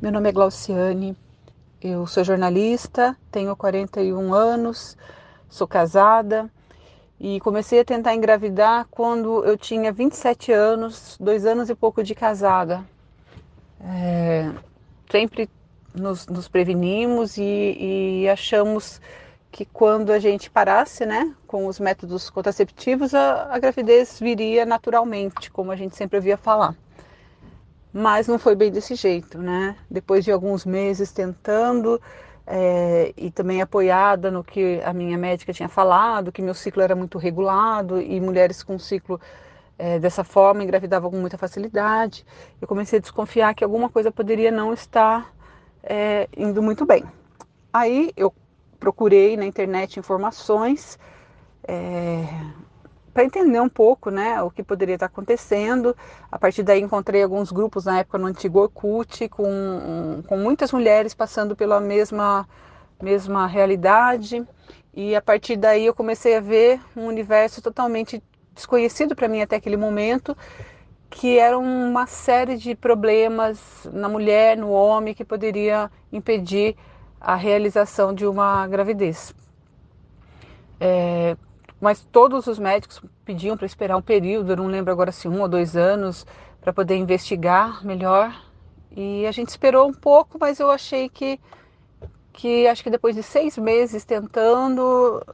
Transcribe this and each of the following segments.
Meu nome é Glauciane, eu sou jornalista, tenho 41 anos, sou casada e comecei a tentar engravidar quando eu tinha 27 anos, dois anos e pouco de casada. É, sempre nos, nos prevenimos e, e, achamos que quando a gente parasse né, com os métodos contraceptivos, a, a gravidez viria naturalmente, como a gente sempre ouvia falar mas não foi bem desse jeito, né? Depois de alguns meses tentando é, e também apoiada no que a minha médica tinha falado, que meu ciclo era muito regulado e mulheres com ciclo é, dessa forma engravidavam com muita facilidade, eu comecei a desconfiar que alguma coisa poderia não estar é, indo muito bem. Aí eu procurei na internet informações para entender um pouco né, o que poderia estar acontecendo. A partir daí encontrei alguns grupos na época no antigo Orkut, com, com muitas mulheres passando pela mesma, mesma realidade. E a partir daí eu comecei a ver um universo totalmente desconhecido para mim até aquele momento, que era uma série de problemas na mulher, no homem, que poderia impedir a realização de uma gravidez. É, mas todos os médicos pediam para esperar um período, eu não lembro agora se um ou dois anos, para poder investigar melhor. E a gente esperou um pouco, mas eu achei que, que acho que depois de seis meses tentando,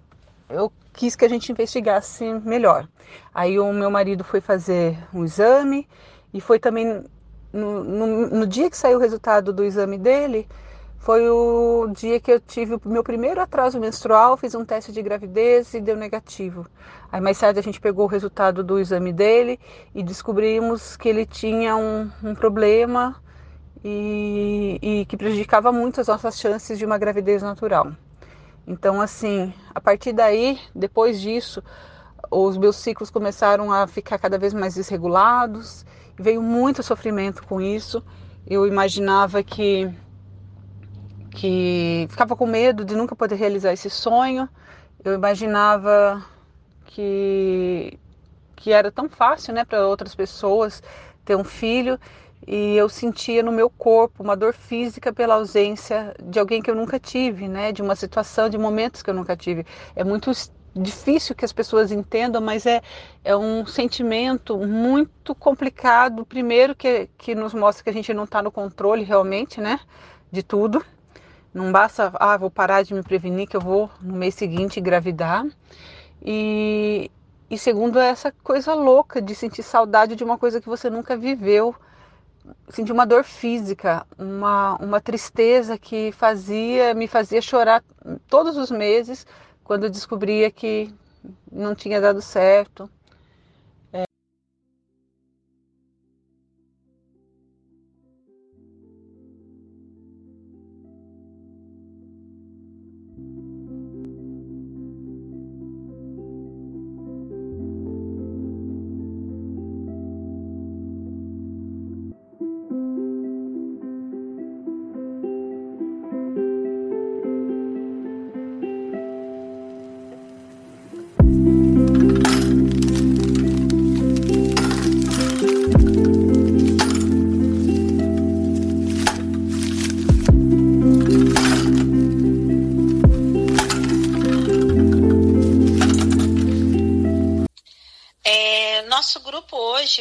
eu quis que a gente investigasse melhor. Aí o meu marido foi fazer um exame e foi também no, no, no dia que saiu o resultado do exame dele, foi o dia que eu tive o meu primeiro atraso menstrual, fiz um teste de gravidez e deu negativo. Aí mais tarde a gente pegou o resultado do exame dele e descobrimos que ele tinha um, um problema e, e, que prejudicava muito as nossas chances de uma gravidez natural. Então, assim, a partir daí, depois disso, os meus ciclos começaram a ficar cada vez mais desregulados, veio muito sofrimento com isso. Eu imaginava que que ficava com medo de nunca poder realizar esse sonho. Eu imaginava que que era tão fácil, né, para outras pessoas ter um filho e eu sentia no meu corpo uma dor física pela ausência de alguém que eu nunca tive, né, de uma situação, de momentos que eu nunca tive. É muito difícil que as pessoas entendam, mas é, é um sentimento muito complicado. Primeiro que, que nos mostra que a gente não está no controle realmente, né, de tudo. Não basta, ah, vou parar de me prevenir que eu vou no mês seguinte engravidar. E, e segundo, é essa coisa louca de sentir saudade de uma coisa que você nunca viveu. Sentir uma dor física, uma, uma tristeza que fazia, me fazia chorar todos os meses quando descobria que não tinha dado certo.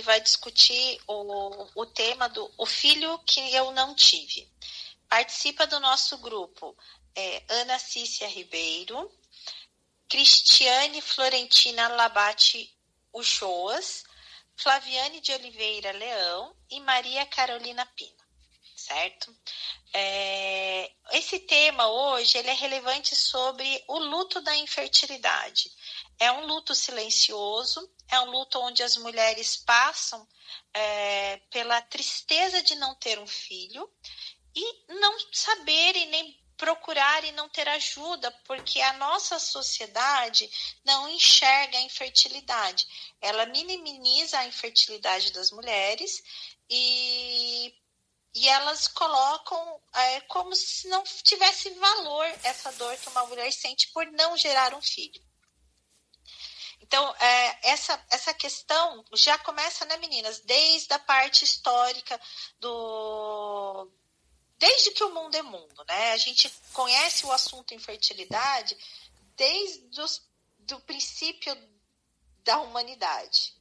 Vai discutir o, o tema do O Filho que Eu Não Tive. Participa do nosso grupo é, Ana Cícia Ribeiro, Cristiane Florentina Labate Uchoas, Flaviane de Oliveira Leão e Maria Carolina Pina, certo? É, esse tema hoje ele é relevante sobre o luto da infertilidade. É um luto silencioso, é um luto onde as mulheres passam é, pela tristeza de não ter um filho e não saberem nem procurar e não ter ajuda, porque a nossa sociedade não enxerga a infertilidade. Ela minimiza a infertilidade das mulheres e, e elas colocam é, como se não tivesse valor essa dor que uma mulher sente por não gerar um filho. Então, é, essa, essa questão já começa, né, meninas, desde a parte histórica do, desde que o mundo é mundo, né? A gente conhece o assunto infertilidade desde os, do princípio da humanidade.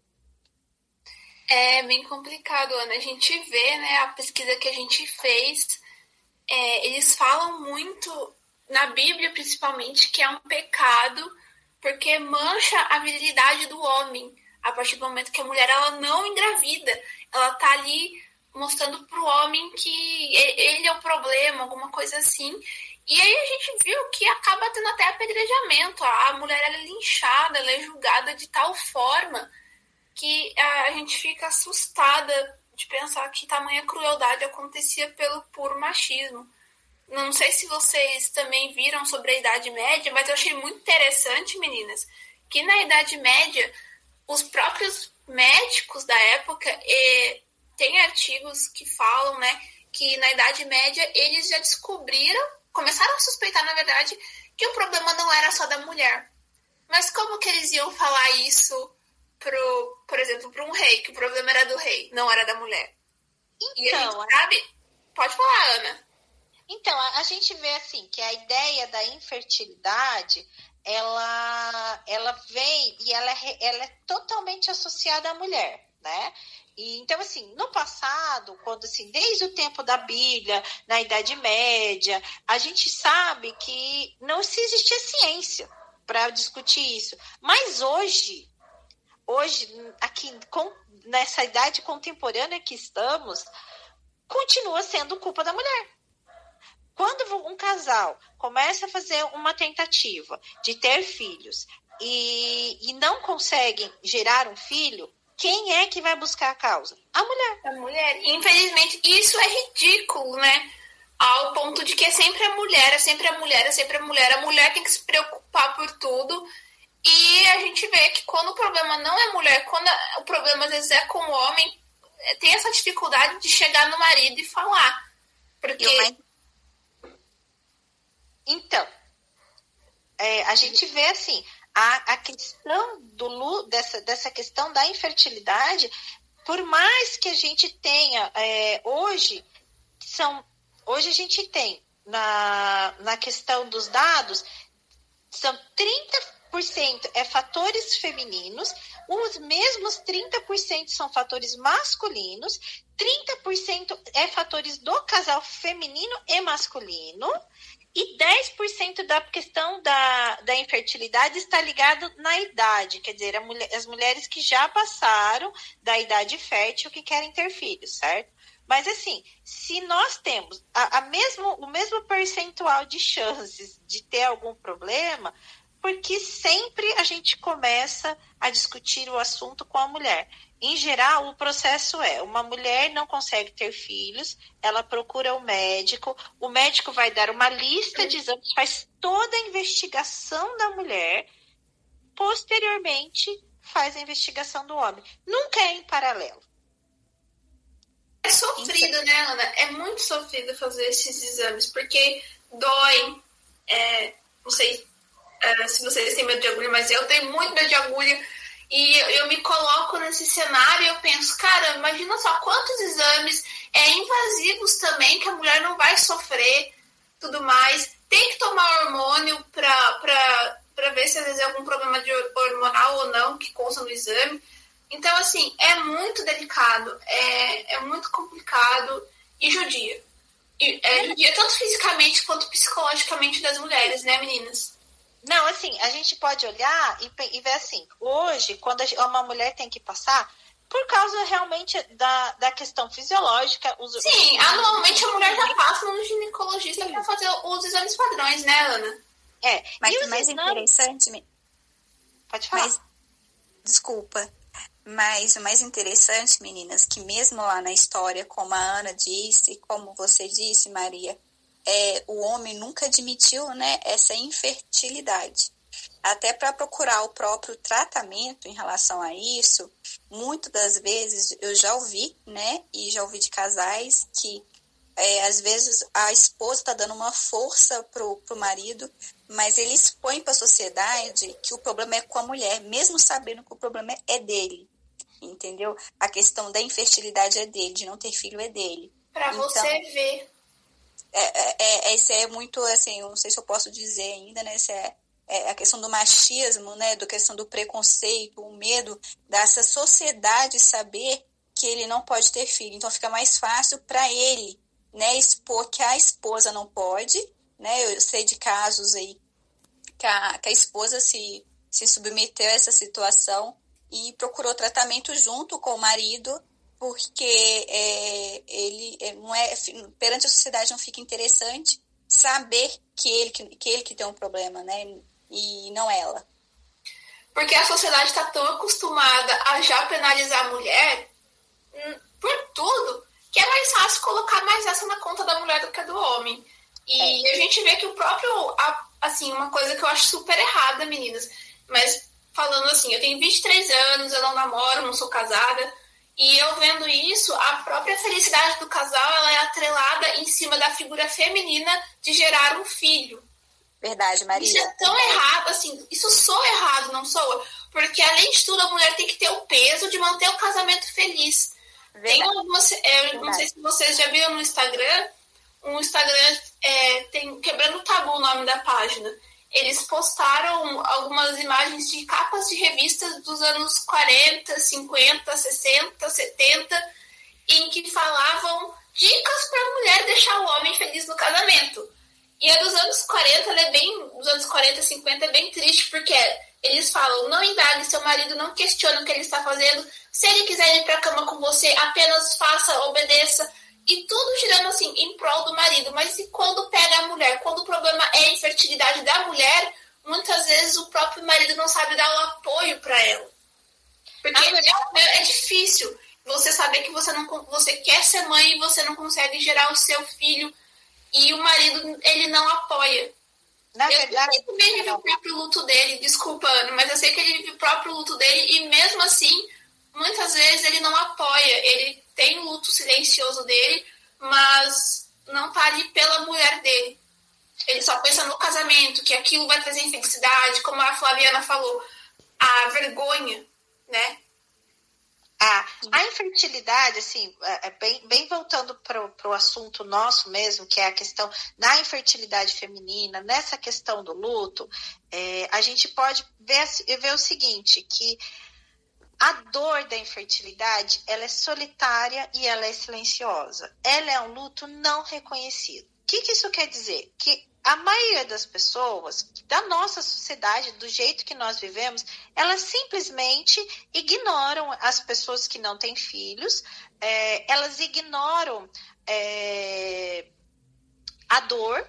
É bem complicado, Ana. A gente vê, né, a pesquisa que a gente fez, é, eles falam muito, na Bíblia principalmente, que é um pecado porque mancha a virilidade do homem. A partir do momento que a mulher ela não engravida, ela tá ali mostrando pro homem que ele é o problema, alguma coisa assim. E aí a gente viu que acaba tendo até apedrejamento. A mulher ela é linchada, ela é julgada de tal forma que a gente fica assustada de pensar que tamanha crueldade acontecia pelo puro machismo. Não sei se vocês também viram sobre a Idade Média, mas eu achei muito interessante, meninas, que na Idade Média os próprios médicos da época e, tem artigos que falam, né, que na Idade Média eles já descobriram, começaram a suspeitar, na verdade, que o problema não era só da mulher. Mas como que eles iam falar isso pro, por exemplo, para um rei, que o problema era do rei, não era da mulher? Então, e a gente então, sabe. Pode falar, Ana. Então, a, a gente vê assim que a ideia da infertilidade ela, ela vem e ela é, ela é totalmente associada à mulher, né? E, então, assim, no passado, quando assim, desde o tempo da Bíblia, na Idade Média, a gente sabe que não se existia ciência para discutir isso. Mas hoje, hoje, aqui com, nessa idade contemporânea que estamos, continua sendo culpa da mulher. Quando um casal começa a fazer uma tentativa de ter filhos e, e não conseguem gerar um filho, quem é que vai buscar a causa? A mulher. A mulher. Infelizmente, isso é ridículo, né? Ao ponto de que é sempre a mulher, é sempre a mulher, é sempre a mulher. A mulher tem que se preocupar por tudo. E a gente vê que quando o problema não é mulher, quando o problema às vezes é com o homem, é, tem essa dificuldade de chegar no marido e falar. Porque. Então, é, a gente vê assim, a, a questão do, dessa, dessa questão da infertilidade, por mais que a gente tenha é, hoje, são, hoje a gente tem na, na questão dos dados, são 30% é fatores femininos, os mesmos 30% são fatores masculinos, 30% é fatores do casal feminino e masculino, e 10% da questão da, da infertilidade está ligado na idade, quer dizer, mulher, as mulheres que já passaram da idade fértil que querem ter filhos, certo? Mas assim, se nós temos a, a mesmo, o mesmo percentual de chances de ter algum problema, porque sempre a gente começa a discutir o assunto com a mulher. Em geral, o processo é: uma mulher não consegue ter filhos, ela procura o um médico, o médico vai dar uma lista de exames, faz toda a investigação da mulher, posteriormente faz a investigação do homem. Nunca é em paralelo. É sofrido, né, Ana? É muito sofrido fazer esses exames, porque dói. É, não sei é, se vocês têm medo de agulha, mas eu tenho muito medo de agulha e eu me coloco nesse cenário e eu penso, cara, imagina só quantos exames é invasivos também que a mulher não vai sofrer, tudo mais. Tem que tomar hormônio para ver se às vezes é algum problema de hormonal ou não que consta no exame. Então, assim, é muito delicado, é, é muito complicado e judia. E, é judia tanto fisicamente quanto psicologicamente das mulheres, né, meninas? Não, assim, a gente pode olhar e, e ver assim, hoje, quando uma mulher tem que passar, por causa realmente da, da questão fisiológica. Os, Sim, os... anualmente a mulher já passa no ginecologista para fazer os exames padrões, né, Ana? É, mas o mais exames... interessante. Pode falar. Mas, desculpa. Mas o mais interessante, meninas, que mesmo lá na história, como a Ana disse, como você disse, Maria, é, o homem nunca admitiu né, essa infertilidade. Até para procurar o próprio tratamento em relação a isso, muitas das vezes eu já ouvi, né, e já ouvi de casais que é, às vezes a esposa está dando uma força pro, pro marido, mas ele expõe para a sociedade que o problema é com a mulher, mesmo sabendo que o problema é dele, entendeu? A questão da infertilidade é dele, de não ter filho é dele. Para então, você ver é, é, esse é muito, assim, não sei se eu posso dizer ainda, né? Esse é, é a questão do machismo, né? Do questão do preconceito, o medo dessa sociedade saber que ele não pode ter filho. Então fica mais fácil para ele, né? Expor que a esposa não pode, né? Eu sei de casos aí que a, que a esposa se, se submeteu a essa situação e procurou tratamento junto com o marido porque é, ele é, não é perante a sociedade não fica interessante saber que ele que, que ele que tem um problema, né? E não ela. Porque a sociedade está tão acostumada a já penalizar a mulher hum, por tudo que é mais fácil colocar mais essa na conta da mulher do que do homem. E é. a gente vê que o próprio, assim, uma coisa que eu acho super errada, meninas, mas falando assim, eu tenho 23 anos, eu não namoro, não sou casada, e eu vendo isso, a própria felicidade do casal ela é atrelada em cima da figura feminina de gerar um filho. Verdade, Maria. Isso é tão errado, assim, isso soa errado, não soa? Porque além de tudo, a mulher tem que ter o peso de manter o casamento feliz. Verdade. Tem algumas. É, eu não sei se vocês já viram no Instagram, um Instagram é, tem Quebrando o Tabu o nome da página eles postaram algumas imagens de capas de revistas dos anos 40, 50, 60, 70, em que falavam dicas para a mulher deixar o homem feliz no casamento. E a dos anos 40, é bem, dos anos 40, 50 é bem triste, porque eles falam: não indague seu marido, não questione o que ele está fazendo. Se ele quiser ir para a cama com você, apenas faça, obedeça e tudo girando assim em prol do marido. Mas e quando pega a mulher? Quando o problema é a infertilidade da mulher, muitas vezes o próprio marido não sabe dar o apoio para ela. Porque é, é, difícil você saber que você não você quer ser mãe e você não consegue gerar o seu filho e o marido ele não apoia. Na eu verdade, ele vive o próprio luto dele, desculpa, Ana, mas eu sei que ele vive o próprio luto dele e mesmo assim, muitas vezes ele não apoia, ele tem o luto silencioso dele, mas não tá ali pela mulher dele. Ele só pensa no casamento, que aquilo vai trazer infelicidade, como a Flaviana falou, a vergonha, né? A, a infertilidade, assim, é, é bem, bem voltando para o assunto nosso mesmo, que é a questão da infertilidade feminina, nessa questão do luto, é, a gente pode ver, ver o seguinte, que a dor da infertilidade, ela é solitária e ela é silenciosa. Ela é um luto não reconhecido. O que, que isso quer dizer? Que a maioria das pessoas da nossa sociedade, do jeito que nós vivemos, elas simplesmente ignoram as pessoas que não têm filhos, é, elas ignoram é, a dor.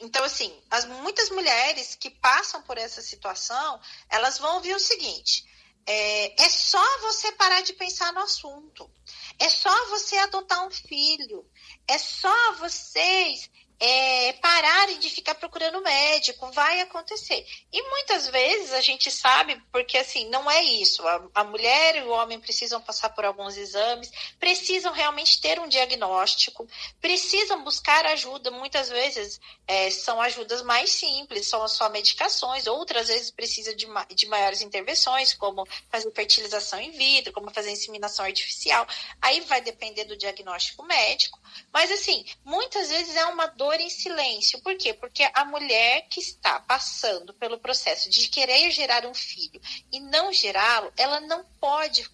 Então, assim, as, muitas mulheres que passam por essa situação, elas vão ouvir o seguinte: é, é só você parar de pensar no assunto. É só você adotar um filho. É só vocês é, pararem de ficar procurando médico, vai acontecer. E muitas vezes a gente sabe, porque assim, não é isso. A, a, mulher e o homem precisam passar por alguns exames, precisam realmente ter um diagnóstico, precisam buscar ajuda. Muitas vezes é, são ajudas mais simples, são só medicações, outras vezes precisa de, de maiores intervenções, como fazer fertilização in vitro, como fazer inseminação artificial. Aí vai depender do diagnóstico médico. Mas assim, muitas vezes é uma dor em silêncio. Por quê? Porque a mulher que está passando pelo processo de querer gerar um filho e não gerá-lo, ela não pode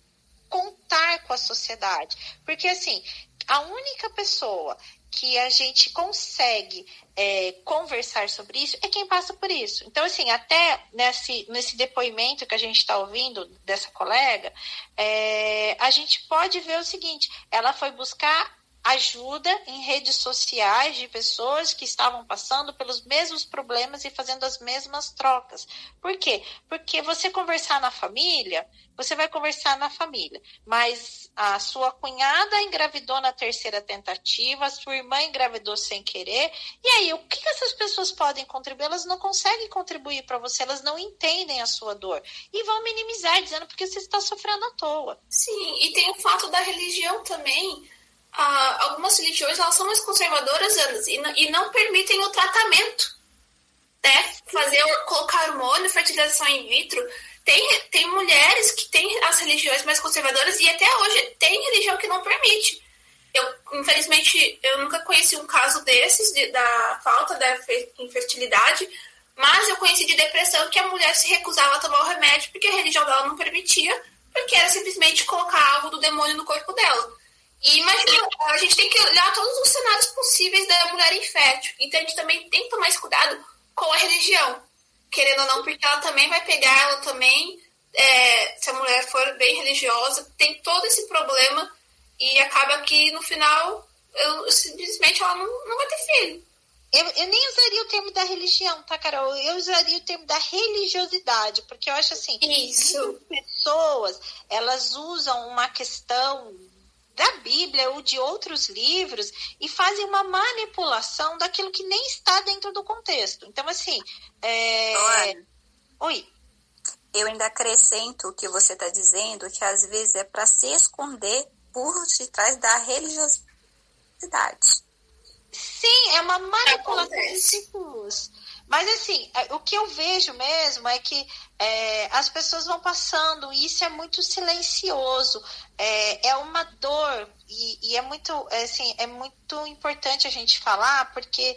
contar com a sociedade. Porque assim, a única pessoa que a gente consegue é, conversar sobre isso é quem passa por isso. Então, assim, até nesse, nesse depoimento que a gente está ouvindo dessa colega, é, a gente pode ver o seguinte: ela foi buscar ajuda em redes sociais de pessoas que estavam passando pelos mesmos problemas e fazendo as mesmas trocas. Por quê? Porque você conversar na família, você vai conversar na família, mas a sua cunhada engravidou na terceira tentativa, a sua irmã engravidou sem querer, e aí o que essas pessoas podem contribuir? Elas não conseguem contribuir para você, elas não entendem a sua dor e vão minimizar dizendo porque você está sofrendo à toa. Sim, e tem o fato da religião também ah, algumas religiões elas são mais conservadoras Anas, e, não, e não permitem o tratamento, né? Fazer, colocar hormônio, fertilização in vitro. Tem, tem mulheres que têm as religiões mais conservadoras e até hoje tem religião que não permite. Eu, infelizmente, eu nunca conheci um caso desses, de, da falta da infertilidade, mas eu conheci de depressão que a mulher se recusava a tomar o remédio porque a religião dela não permitia, porque era simplesmente colocar algo do demônio no corpo dela. E imagina, a gente tem que olhar todos os cenários possíveis da mulher infértil. Então a gente também tem que tomar esse cuidado com a religião. Querendo ou não, porque ela também vai pegar, ela também, é, se a mulher for bem religiosa, tem todo esse problema e acaba que no final, eu, simplesmente ela não, não vai ter filho. Eu, eu, nem usaria o termo da religião, tá, Carol? Eu usaria o termo da religiosidade, porque eu acho assim, Isso. pessoas, elas usam uma questão da Bíblia ou de outros livros e fazem uma manipulação daquilo que nem está dentro do contexto. Então, assim, é... Oi. Eu ainda acrescento o que você está dizendo, que às vezes é para se esconder por detrás da religiosidade. Sim, é uma manipulação de círculos. Mas assim, é, o que eu vejo mesmo é que é, as pessoas vão passando e isso é muito silencioso. É, é uma dor e, e é muito é, assim, é muito importante a gente falar porque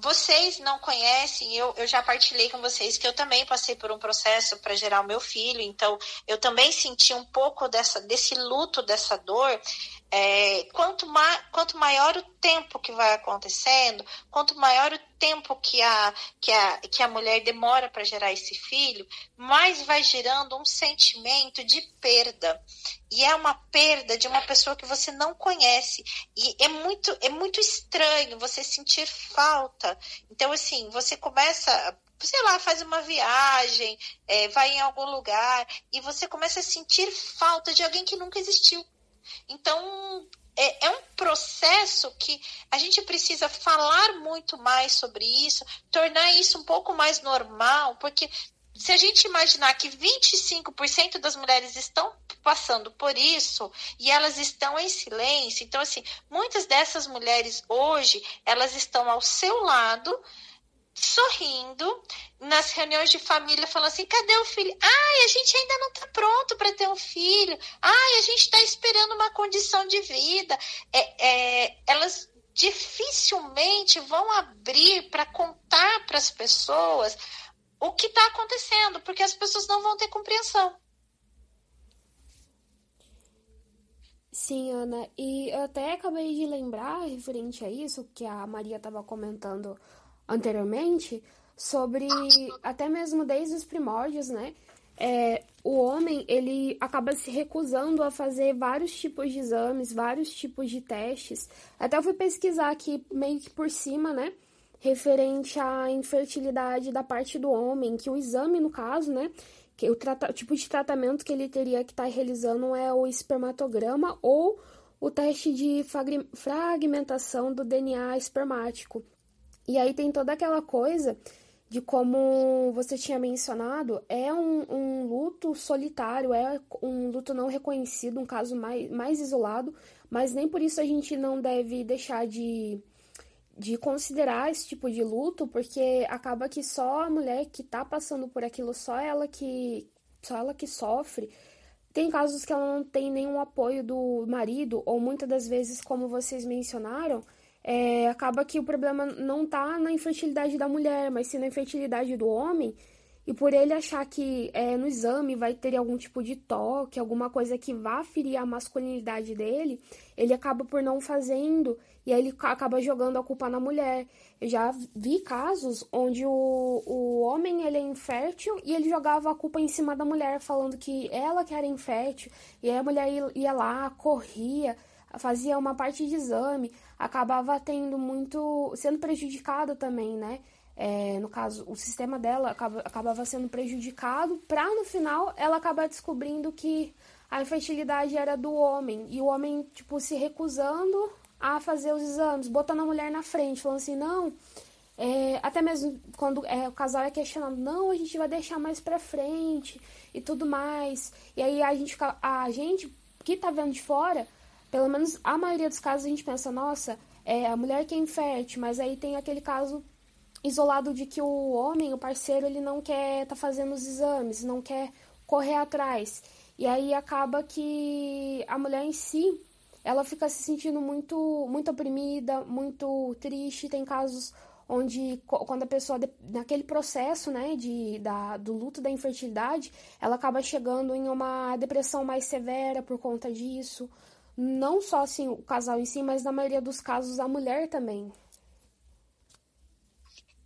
vocês não conhecem, eu, eu já partilhei com vocês que eu também passei por um processo para gerar o meu filho, então eu também senti um pouco dessa, desse luto, dessa dor. É, quanto, ma quanto maior o tempo que vai acontecendo, quanto maior o tempo que a, que a, que a mulher demora para gerar esse filho, mais vai gerando um sentimento de perda. E é uma perda de uma pessoa que você não conhece. E é muito, é muito estranho você sentir falta. Então, assim, você começa sei lá, faz uma viagem, é, vai em algum lugar e você começa a sentir falta de alguém que nunca existiu. Então, é, é, um processo que a gente precisa falar muito mais sobre isso, tornar isso um pouco mais normal, porque se a gente imaginar que 25% das mulheres estão passando por isso e elas estão em silêncio, então assim, muitas dessas mulheres hoje, elas estão ao seu lado, sorrindo nas reuniões de família, falando assim: cadê o filho? Ai, a gente ainda não está pronto para ter um filho. Ai, a gente está esperando uma condição de vida. É, é, elas dificilmente vão abrir para contar para as pessoas o que está acontecendo, porque as pessoas não vão ter compreensão. Sim, Ana, e eu até acabei de lembrar, referente a isso, que a Maria estava comentando anteriormente, sobre até mesmo desde os primórdios, né? É, o homem ele acaba se recusando a fazer vários tipos de exames, vários tipos de testes. Até eu fui pesquisar aqui meio que por cima, né? Referente à infertilidade da parte do homem, que o exame, no caso, né? Que o, o tipo de tratamento que ele teria que estar tá realizando é o espermatograma ou o teste de fragmentação do DNA espermático. E aí tem toda aquela coisa de como você tinha mencionado, é um, um, luto solitário, é um luto não reconhecido, um caso mais, mais isolado, mas nem por isso a gente não deve deixar de, de considerar esse tipo de luto, porque acaba que só a mulher que tá passando por aquilo, só ela que, só ela que sofre. Tem casos que ela não tem nenhum apoio do marido, ou muitas das vezes, como vocês mencionaram, é, acaba que o problema não está na infertilidade da mulher, mas sim na infertilidade do homem. E por ele achar que é, no exame vai ter algum tipo de toque, alguma coisa que vá ferir a masculinidade dele, ele acaba por não fazendo e aí ele acaba jogando a culpa na mulher. Eu já vi casos onde o, o homem ele é infértil e ele jogava a culpa em cima da mulher, falando que ela que era infértil, e aí a mulher ia lá, corria, fazia uma parte de exame, acabava tendo muito. sendo prejudicado também, né? É, no caso, o sistema dela acaba, acabava sendo prejudicado, para no final ela acabar descobrindo que a infertilidade era do homem e o homem, tipo, se recusando a fazer os exames, botando a mulher na frente, falando assim: não. É, até mesmo quando é, o casal é questionado, não, a gente vai deixar mais pra frente e tudo mais. E aí a gente, a gente que tá vendo de fora pelo menos a maioria dos casos a gente pensa, nossa, é a mulher que é infértil, mas aí tem aquele caso isolado de que o homem, o parceiro, ele não quer tá fazendo os exames, não quer correr atrás. E aí acaba que a mulher em si, ela fica se sentindo muito, muito oprimida, muito triste. Tem casos onde quando a pessoa naquele processo, né, de da, do luto da infertilidade, ela acaba chegando em uma depressão mais severa por conta disso. Não só assim o casal em si, mas na maioria dos casos a mulher também.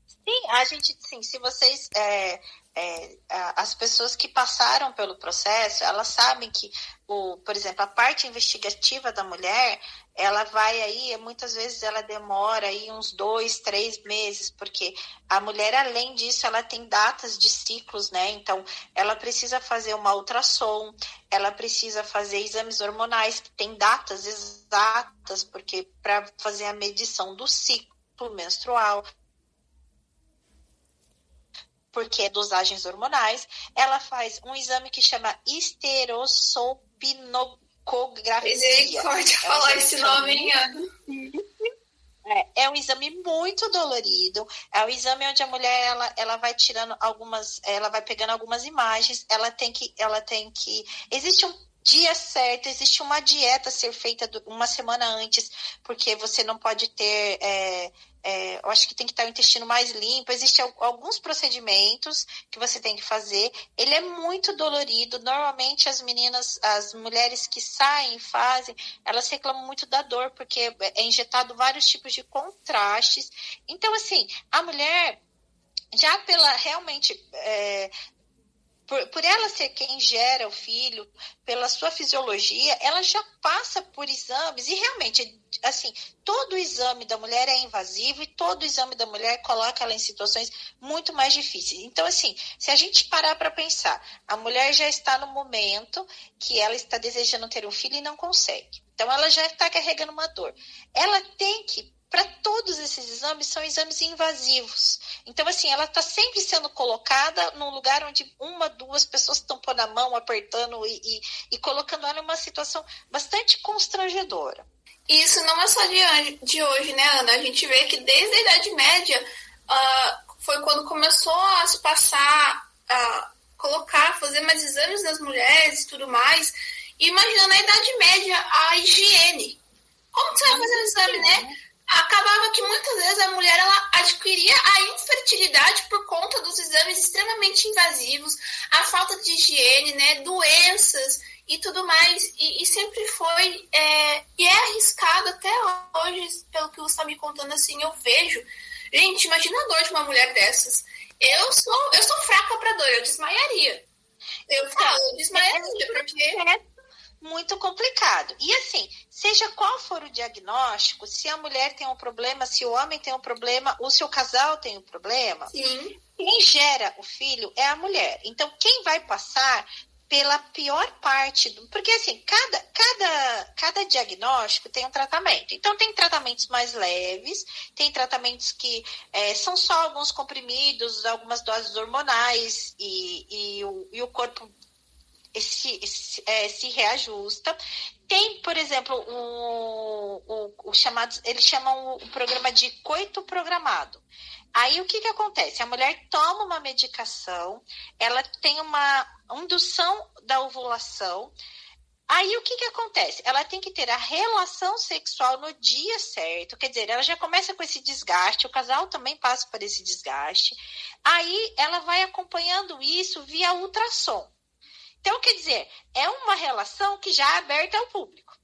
Sim, a gente, sim, se vocês é, é, as pessoas que passaram pelo processo, elas sabem que, o, por exemplo, a parte investigativa da mulher, ela vai aí, muitas vezes ela demora aí uns dois, três meses, porque a mulher, além disso, ela tem datas de ciclos, né? Então, ela precisa fazer uma ultrassom, ela precisa fazer exames hormonais, que tem datas exatas, porque para fazer a medição do ciclo menstrual, porque dosagens hormonais, ela faz um exame que chama esterosopinocografia. Misericórdia, é um falar esse nome, é, é, um exame muito dolorido. É um exame onde a mulher ela, ela vai tirando algumas, ela vai pegando algumas imagens. Ela tem que, ela tem que. Existe um dia certo, existe uma dieta a ser feita uma semana antes, porque você não pode ter. É, é, eu acho que tem que estar o intestino mais limpo. Existem alguns procedimentos que você tem que fazer. Ele é muito dolorido. Normalmente as meninas, as mulheres que saem fazem, elas reclamam muito da dor, porque é injetado vários tipos de contrastes. Então, assim, a mulher já pela realmente é, por, por ela ser quem gera o filho, pela sua fisiologia, ela já passa por exames e realmente, assim, todo exame da mulher é invasivo e todo exame da mulher coloca ela em situações muito mais difíceis. Então, assim, se a gente parar para pensar, a mulher já está no momento que ela está desejando ter um filho e não consegue. Então, ela já está carregando uma dor. Ela tem que para todos esses exames são exames invasivos. Então, assim, ela está sempre sendo colocada num lugar onde uma, duas pessoas estão pondo a mão, apertando e, e, e colocando ela em uma situação bastante constrangedora. Isso não é só de, de hoje, né, Ana? A gente vê que desde a Idade Média uh, foi quando começou a se passar, a colocar, fazer mais exames nas mulheres e tudo mais. E imagina na Idade Média a higiene. Como você vai fazer o exame, né? acabava que muitas vezes a mulher ela adquiria a infertilidade por conta dos exames extremamente invasivos, a falta de higiene, né, doenças e tudo mais. E, e sempre foi é, e é arriscado até hoje, pelo que você está me contando assim, eu vejo. Gente, imagina a dor de uma mulher dessas. Eu sou, eu sou fraca para dor, eu desmaiaria. Eu falo, eu desmaiaria, porque muito complicado. E assim, seja qual for o diagnóstico, se a mulher tem um problema, se o homem tem um problema, ou se o casal tem um problema, Sim. quem gera o filho é a mulher. Então, quem vai passar pela pior parte do. Porque assim, cada, cada, cada diagnóstico tem um tratamento. Então, tem tratamentos mais leves, tem tratamentos que é, são só alguns comprimidos, algumas doses hormonais, e, e, o, e o corpo se, se, é, se reajusta. Tem, por exemplo, o, o, o chamado, eles chamam o programa de coito programado. Aí o que, que acontece? A mulher toma uma medicação, ela tem uma indução da ovulação. Aí o que, que acontece? Ela tem que ter a relação sexual no dia certo, quer dizer, ela já começa com esse desgaste, o casal também passa por esse desgaste. Aí ela vai acompanhando isso via ultrassom. Então, quer dizer, é uma relação que já é aberta ao público.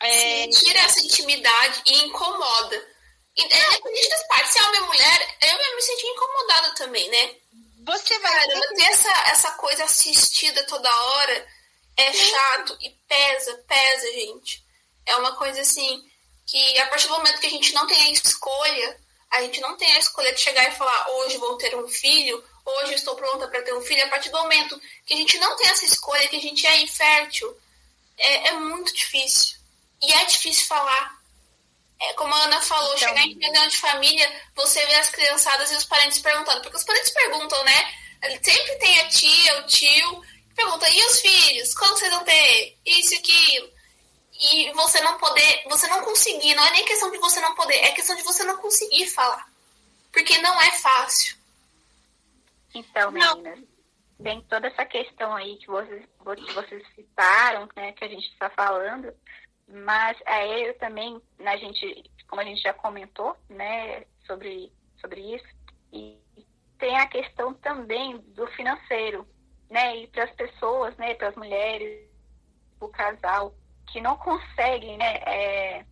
É... Tira essa intimidade e incomoda. Independente das partes, se é homem mulher, eu me senti incomodada também, né? Você vai. Ter essa, essa coisa assistida toda hora é chato e pesa, pesa, gente. É uma coisa assim que a partir do momento que a gente não tem a escolha, a gente não tem a escolha de chegar e falar hoje vou ter um filho, hoje estou pronta para ter um filho, a partir do momento que a gente não tem essa escolha, que a gente é infértil, é, é muito difícil. E é difícil falar. É, como a Ana falou, então, chegar em reunião de família, você vê as criançadas e os parentes perguntando. Porque os parentes perguntam, né? Sempre tem a tia, o tio, pergunta, e os filhos? Quando vocês vão ter? Isso e aquilo. E você não poder, você não conseguir, não é nem questão de você não poder, é questão de você não conseguir falar. Porque não é fácil. Então, meninas, bem toda essa questão aí que vocês, que vocês citaram, né, que a gente está falando, mas aí eu também, né, a gente, como a gente já comentou, né, sobre, sobre isso, e tem a questão também do financeiro, né, e para as pessoas, né, para as mulheres, o casal, que não conseguem, né, é,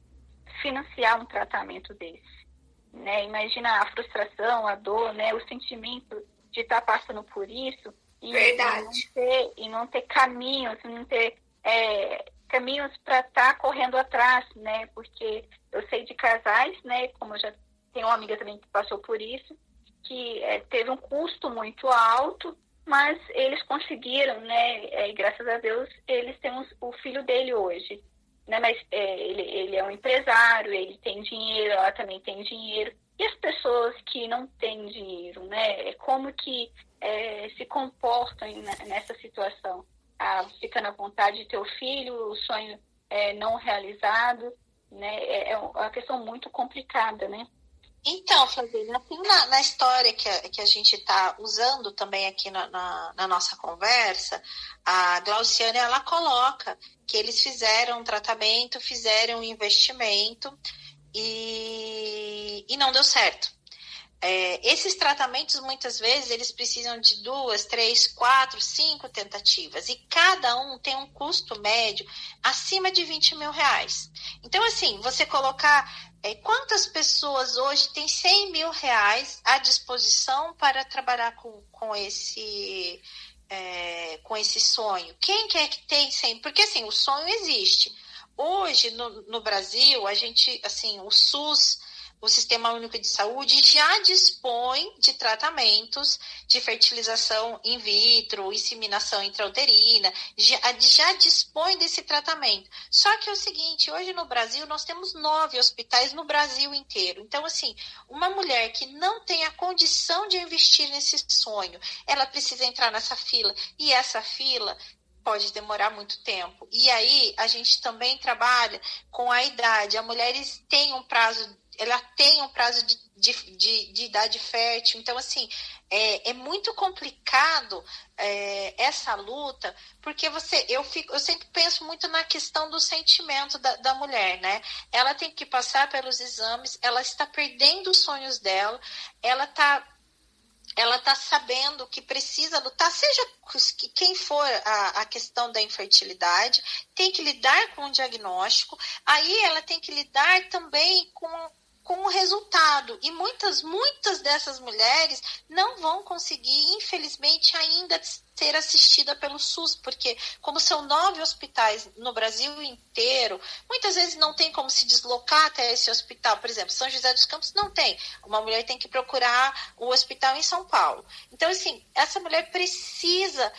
financiar um tratamento desse. Né? Imagina a frustração, a dor, né, o sentimento de estar tá passando por isso e, Verdade. não ter, e não ter caminhos, não ter é, caminhos para estar tá correndo atrás, né? Porque eu sei de casais, né? Como eu já tenho uma amiga também que passou por isso, que é, teve um custo muito alto, mas eles conseguiram, né? É, e graças a Deus eles têm o filho dele hoje né? Mas é, ele, ele é um empresário, ele tem dinheiro, ela também tem dinheiro. E as pessoas que não têm dinheiro, né? Como que é, se comportam nessa situação? Ah, fica na vontade de ter o filho, o sonho é, não realizado, né? É, é uma questão muito complicada, né? Então, Flavinha, assim, na, na, história que a, que a gente está usando também aqui na, na, na, nossa conversa, a Glauciane, ela coloca que eles fizeram um tratamento, fizeram um investimento e, e não deu certo. É, esses tratamentos, muitas vezes, eles precisam de duas, três, quatro, cinco tentativas. E cada um tem um custo médio acima de 20 mil reais. Então, assim, você colocar é, quantas pessoas hoje têm 100 mil reais à disposição para trabalhar com, com esse é, com esse sonho? Quem quer que tem 100? Porque assim, o sonho existe. Hoje no, no Brasil, a gente, assim, o SUS o Sistema Único de Saúde já dispõe de tratamentos de fertilização in vitro, inseminação intrauterina, já, já dispõe desse tratamento. Só que é o seguinte, hoje no Brasil nós temos nove hospitais no Brasil inteiro. Então, assim, uma mulher que não tem a condição de investir nesse sonho, ela precisa entrar nessa fila. E essa fila pode demorar muito tempo. E aí a gente também trabalha com a idade. As mulheres têm um prazo ela tem um prazo de, de, de, de idade fértil. Então, assim, é, é muito complicado é, essa luta, porque você, eu, fico, eu sempre penso muito na questão do sentimento da, da mulher, né? Ela tem que passar pelos exames, ela está perdendo os sonhos dela, ela está ela está sabendo que precisa lutar, seja quem for a, a, questão da infertilidade, tem que lidar com o diagnóstico, aí ela tem que lidar também com com o resultado. E muitas, muitas dessas mulheres não vão conseguir, infelizmente, ainda ser assistida pelo SUS, porque como são nove hospitais no Brasil inteiro, muitas vezes não tem como se deslocar até esse hospital. Por exemplo, São José dos Campos não tem. Uma mulher tem que procurar o hospital em São Paulo. Então, assim, essa mulher precisa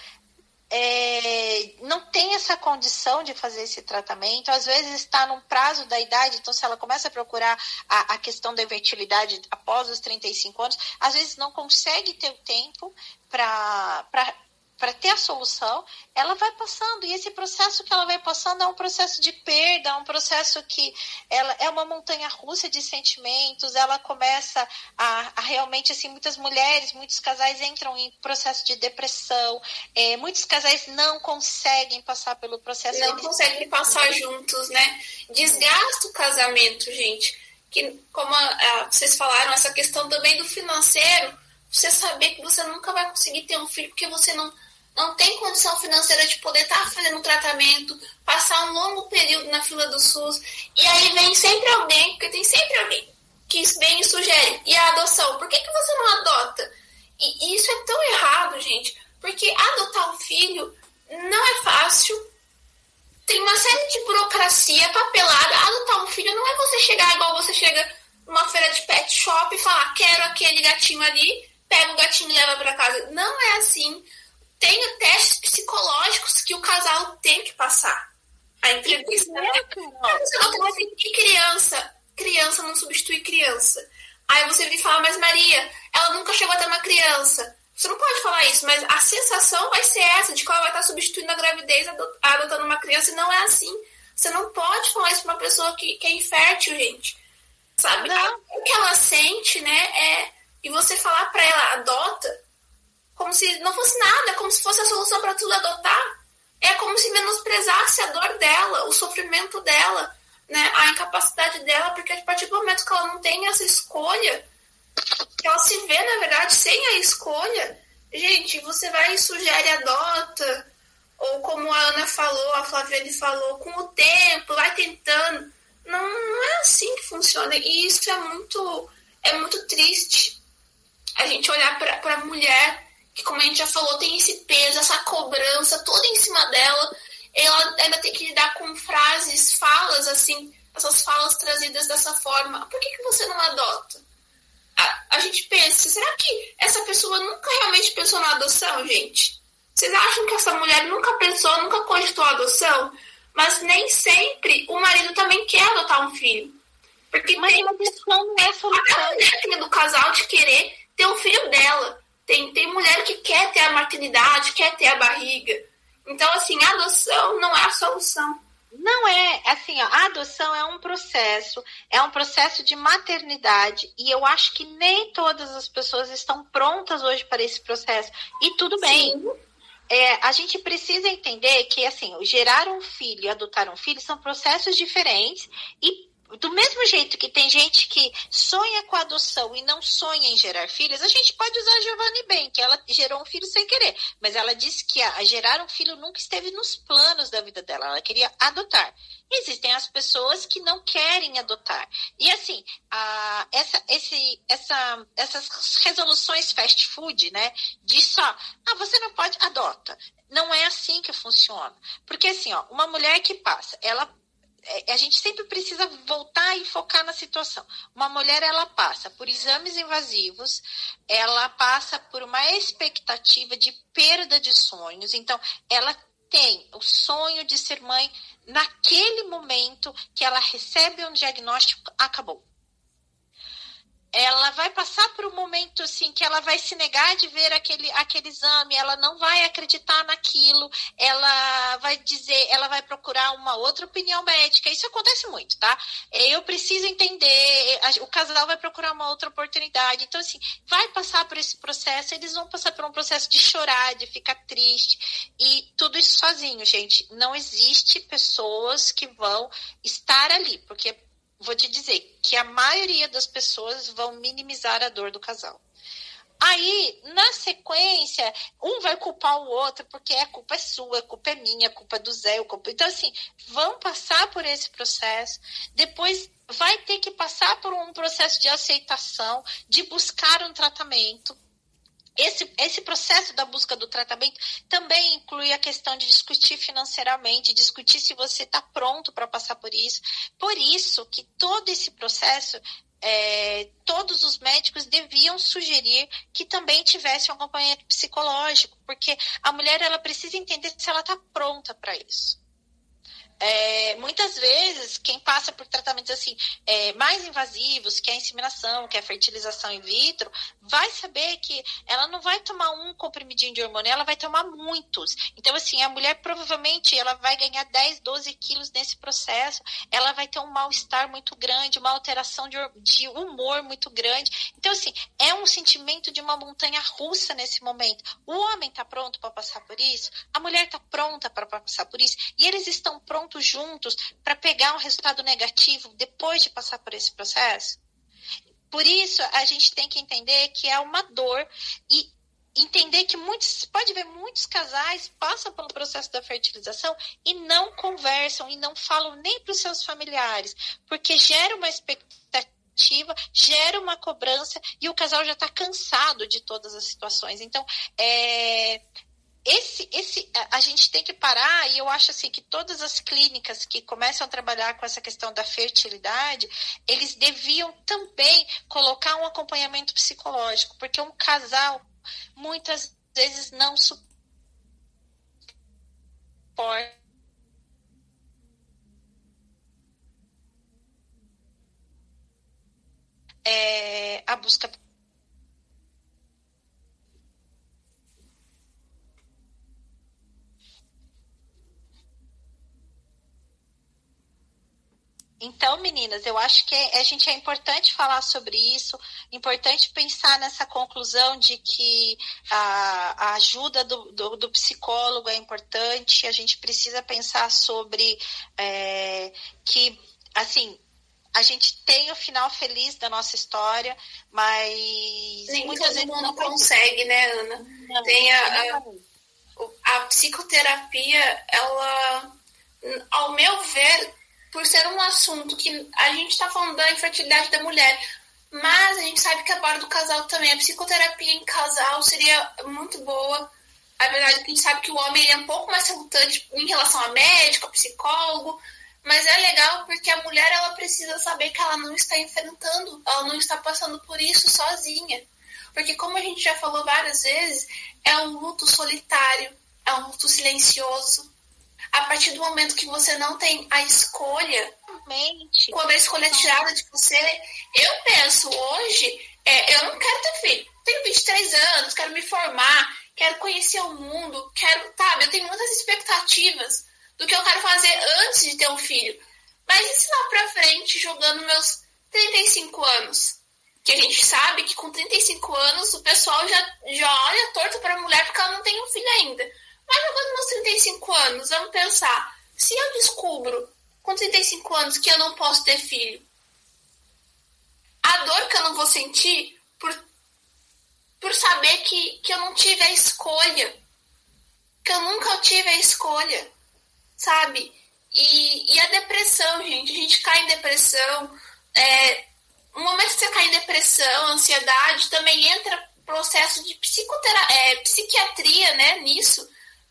é, não tem essa condição de fazer esse tratamento, às vezes está num prazo da idade, então se ela começa a procurar a, a questão da fertilidade após os 35 anos, às vezes não consegue ter o tempo para para ter a solução, ela vai passando. E esse processo que ela vai passando é um processo de perda, é um processo que ela é uma montanha russa de sentimentos. Ela começa a, a realmente, assim, muitas mulheres, muitos casais entram em processo de depressão. É, muitos casais não conseguem passar pelo processo. Não conseguem passar juntos, né? Desgasta o casamento, gente. Que, como a, a, vocês falaram, essa questão também do financeiro, você saber que você nunca vai conseguir ter um filho porque você não não tem condição financeira de poder estar tá fazendo tratamento, passar um longo período na fila do SUS, e aí vem sempre alguém, porque tem sempre alguém que vem e sugere, e a adoção, por que, que você não adota? E, isso é tão errado, gente, porque adotar um filho não é fácil, tem uma série de burocracia papelada, adotar um filho não é você chegar igual você chega numa feira de pet shop e falar, quero aquele gatinho ali, pega o gatinho e leva para casa. Não é assim tem testes psicológicos que o casal tem que passar. A entrevista. Né? Você não conseguir criança. Criança não substitui criança. Aí você vem falar, mas Maria, ela nunca chegou a ter uma criança. Você não pode falar isso, mas a sensação vai ser essa, de que ela vai estar substituindo a gravidez adotando uma criança, e não é assim. Você não pode falar isso para uma pessoa que, que é infértil, gente. Sabe? Não. O que ela sente, né, é. E você falar para ela, adota, como se não fosse nada, como se fosse a solução para tudo adotar. É como se menosprezasse a dor dela, o sofrimento dela, né, a incapacidade dela, porque a partir do momento que ela não tem essa escolha, que ela se vê, na verdade, sem a escolha, gente, você vai e sugere adota, ou como a Ana falou, a Flaviane falou, com o tempo, vai tentando. Não, não é assim que funciona. E isso é muito, é muito triste. A gente olhar para a mulher, que como a gente já falou, tem esse peso, essa cobrança toda em cima dela. Ela ainda tem que lidar com frases, falas assim, essas falas trazidas dessa forma. Por que, que você não adota? A, a gente pensa, será que essa pessoa nunca realmente pensou na adoção, gente? Vocês acham que essa mulher nunca pensou, nunca cogitou a adoção? Mas nem sempre o marido também quer adotar um filho. Porque Mas tem, adoção não é solução. A mulher do casal de querer ter um filho dela. Tem, tem mulher que quer ter a maternidade, quer ter a barriga. Então, assim, a adoção não é a solução. Não é, assim, ó, a adoção é um processo, é um processo de maternidade, e eu acho que nem todas as pessoas estão prontas hoje para esse processo. E tudo bem. Sim é, a gente precisa entender que, assim, gerar um filho e adotar um filho são processos diferentes e do mesmo jeito que tem gente que sonha com a adoção e não sonha em gerar filhos, a gente pode usar a Giovanni bem, que ela gerou um filho sem querer, mas ela disse que a, a gerar um filho nunca esteve nos planos da vida dela, ela queria adotar. Existem as pessoas que não querem adotar. E assim, a, essa, esse, essa, essas resoluções fast food, né? De só, ah, você não pode, adota. Não é assim que funciona. Porque assim, ó, uma mulher que passa, ela a gente sempre precisa voltar e focar na situação. Uma mulher ela passa por exames invasivos, ela passa por uma expectativa de perda de sonhos, então ela tem o sonho de ser mãe naquele momento que ela recebe um diagnóstico, acabou ela vai passar por um momento assim que ela vai se negar de ver aquele, aquele exame, ela não vai acreditar naquilo, ela vai dizer, ela vai procurar uma outra opinião médica. Isso acontece muito, tá? Eu preciso entender, o casal vai procurar uma outra oportunidade. Então, assim, vai passar por esse processo, eles vão passar por um processo de chorar, de ficar triste, e tudo isso sozinho, gente. Não existe pessoas que vão estar ali, porque vou te dizer que a maioria das pessoas vão minimizar a dor do casal. Aí, na sequência, um vai culpar o outro, porque a culpa é sua, a culpa é minha, a culpa é do Zé, culpa... Então, assim, vão passar por esse processo, depois vai ter que passar por um processo de aceitação, de buscar um tratamento, esse, esse processo da busca do tratamento também inclui a questão de discutir financeiramente, discutir se você está pronto para passar por isso. Por isso que todo esse processo é, todos os médicos deviam sugerir que também tivesse um acompanhamento psicológico, porque a mulher ela precisa entender se ela está pronta para isso. É, muitas vezes, quem passa por tratamentos assim é, mais invasivos, que é a inseminação, que é a fertilização in vitro, vai saber que ela não vai tomar um comprimidinho de hormônio, ela vai tomar muitos. Então, assim, a mulher provavelmente ela vai ganhar 10, 12 quilos nesse processo, ela vai ter um mal-estar muito grande, uma alteração de, de humor muito grande. Então, assim, é um sentimento de uma montanha russa nesse momento. O homem está pronto para passar por isso, a mulher está pronta para passar por isso, e eles estão prontos juntos para pegar um resultado negativo depois de passar por esse processo? Por isso, a gente tem que entender que é uma dor e entender que muitos, pode ver muitos casais passam pelo processo da fertilização e não conversam e não falam nem para os seus familiares, porque gera uma expectativa, gera uma cobrança e o casal já está cansado de todas as situações. Então, é, esse, esse, a gente tem que parar, e eu acho assim que todas as clínicas que começam a trabalhar com essa questão da fertilidade, eles deviam também colocar um acompanhamento psicológico, porque um casal muitas vezes não suporta é, a busca Então, meninas, eu acho que a gente é importante falar sobre isso, importante pensar nessa conclusão de que a, a ajuda do, do, do, psicólogo é importante, a gente precisa pensar sobre é, que, assim, a gente tem o final feliz da nossa história, mas Nem muitas vezes não consegue, né, Ana? Não, tem a, a, a psicoterapia, ela, ao meu ver, por ser um assunto que a gente está falando da infertilidade da mulher, mas a gente sabe que a barra do casal também, a psicoterapia em casal seria muito boa. A verdade é que a gente sabe que o homem é um pouco mais relutante em relação a médico, a psicólogo, mas é legal porque a mulher ela precisa saber que ela não está enfrentando, ela não está passando por isso sozinha. Porque como a gente já falou várias vezes, é um luto solitário, é um luto silencioso. A partir do momento que você não tem a escolha, Mente. quando a escolha é tirada de você, eu penso hoje, é, eu não quero ter filho. Tenho 23 anos, quero me formar, quero conhecer o mundo, quero, sabe, eu tenho muitas expectativas do que eu quero fazer antes de ter um filho. Mas e se lá pra frente, jogando meus 35 anos? Que a gente sabe que com 35 anos o pessoal já, já olha torto pra mulher porque ela não tem um filho ainda. Mas jogando meus 35 anos, vamos pensar, se eu descubro com 35 anos que eu não posso ter filho, a dor que eu não vou sentir por, por saber que, que eu não tive a escolha, que eu nunca tive a escolha sabe? E, e a depressão, gente, a gente cai em depressão. É, no momento que você cai em depressão, ansiedade, também entra processo de psicoterapia, é, psiquiatria, né, nisso,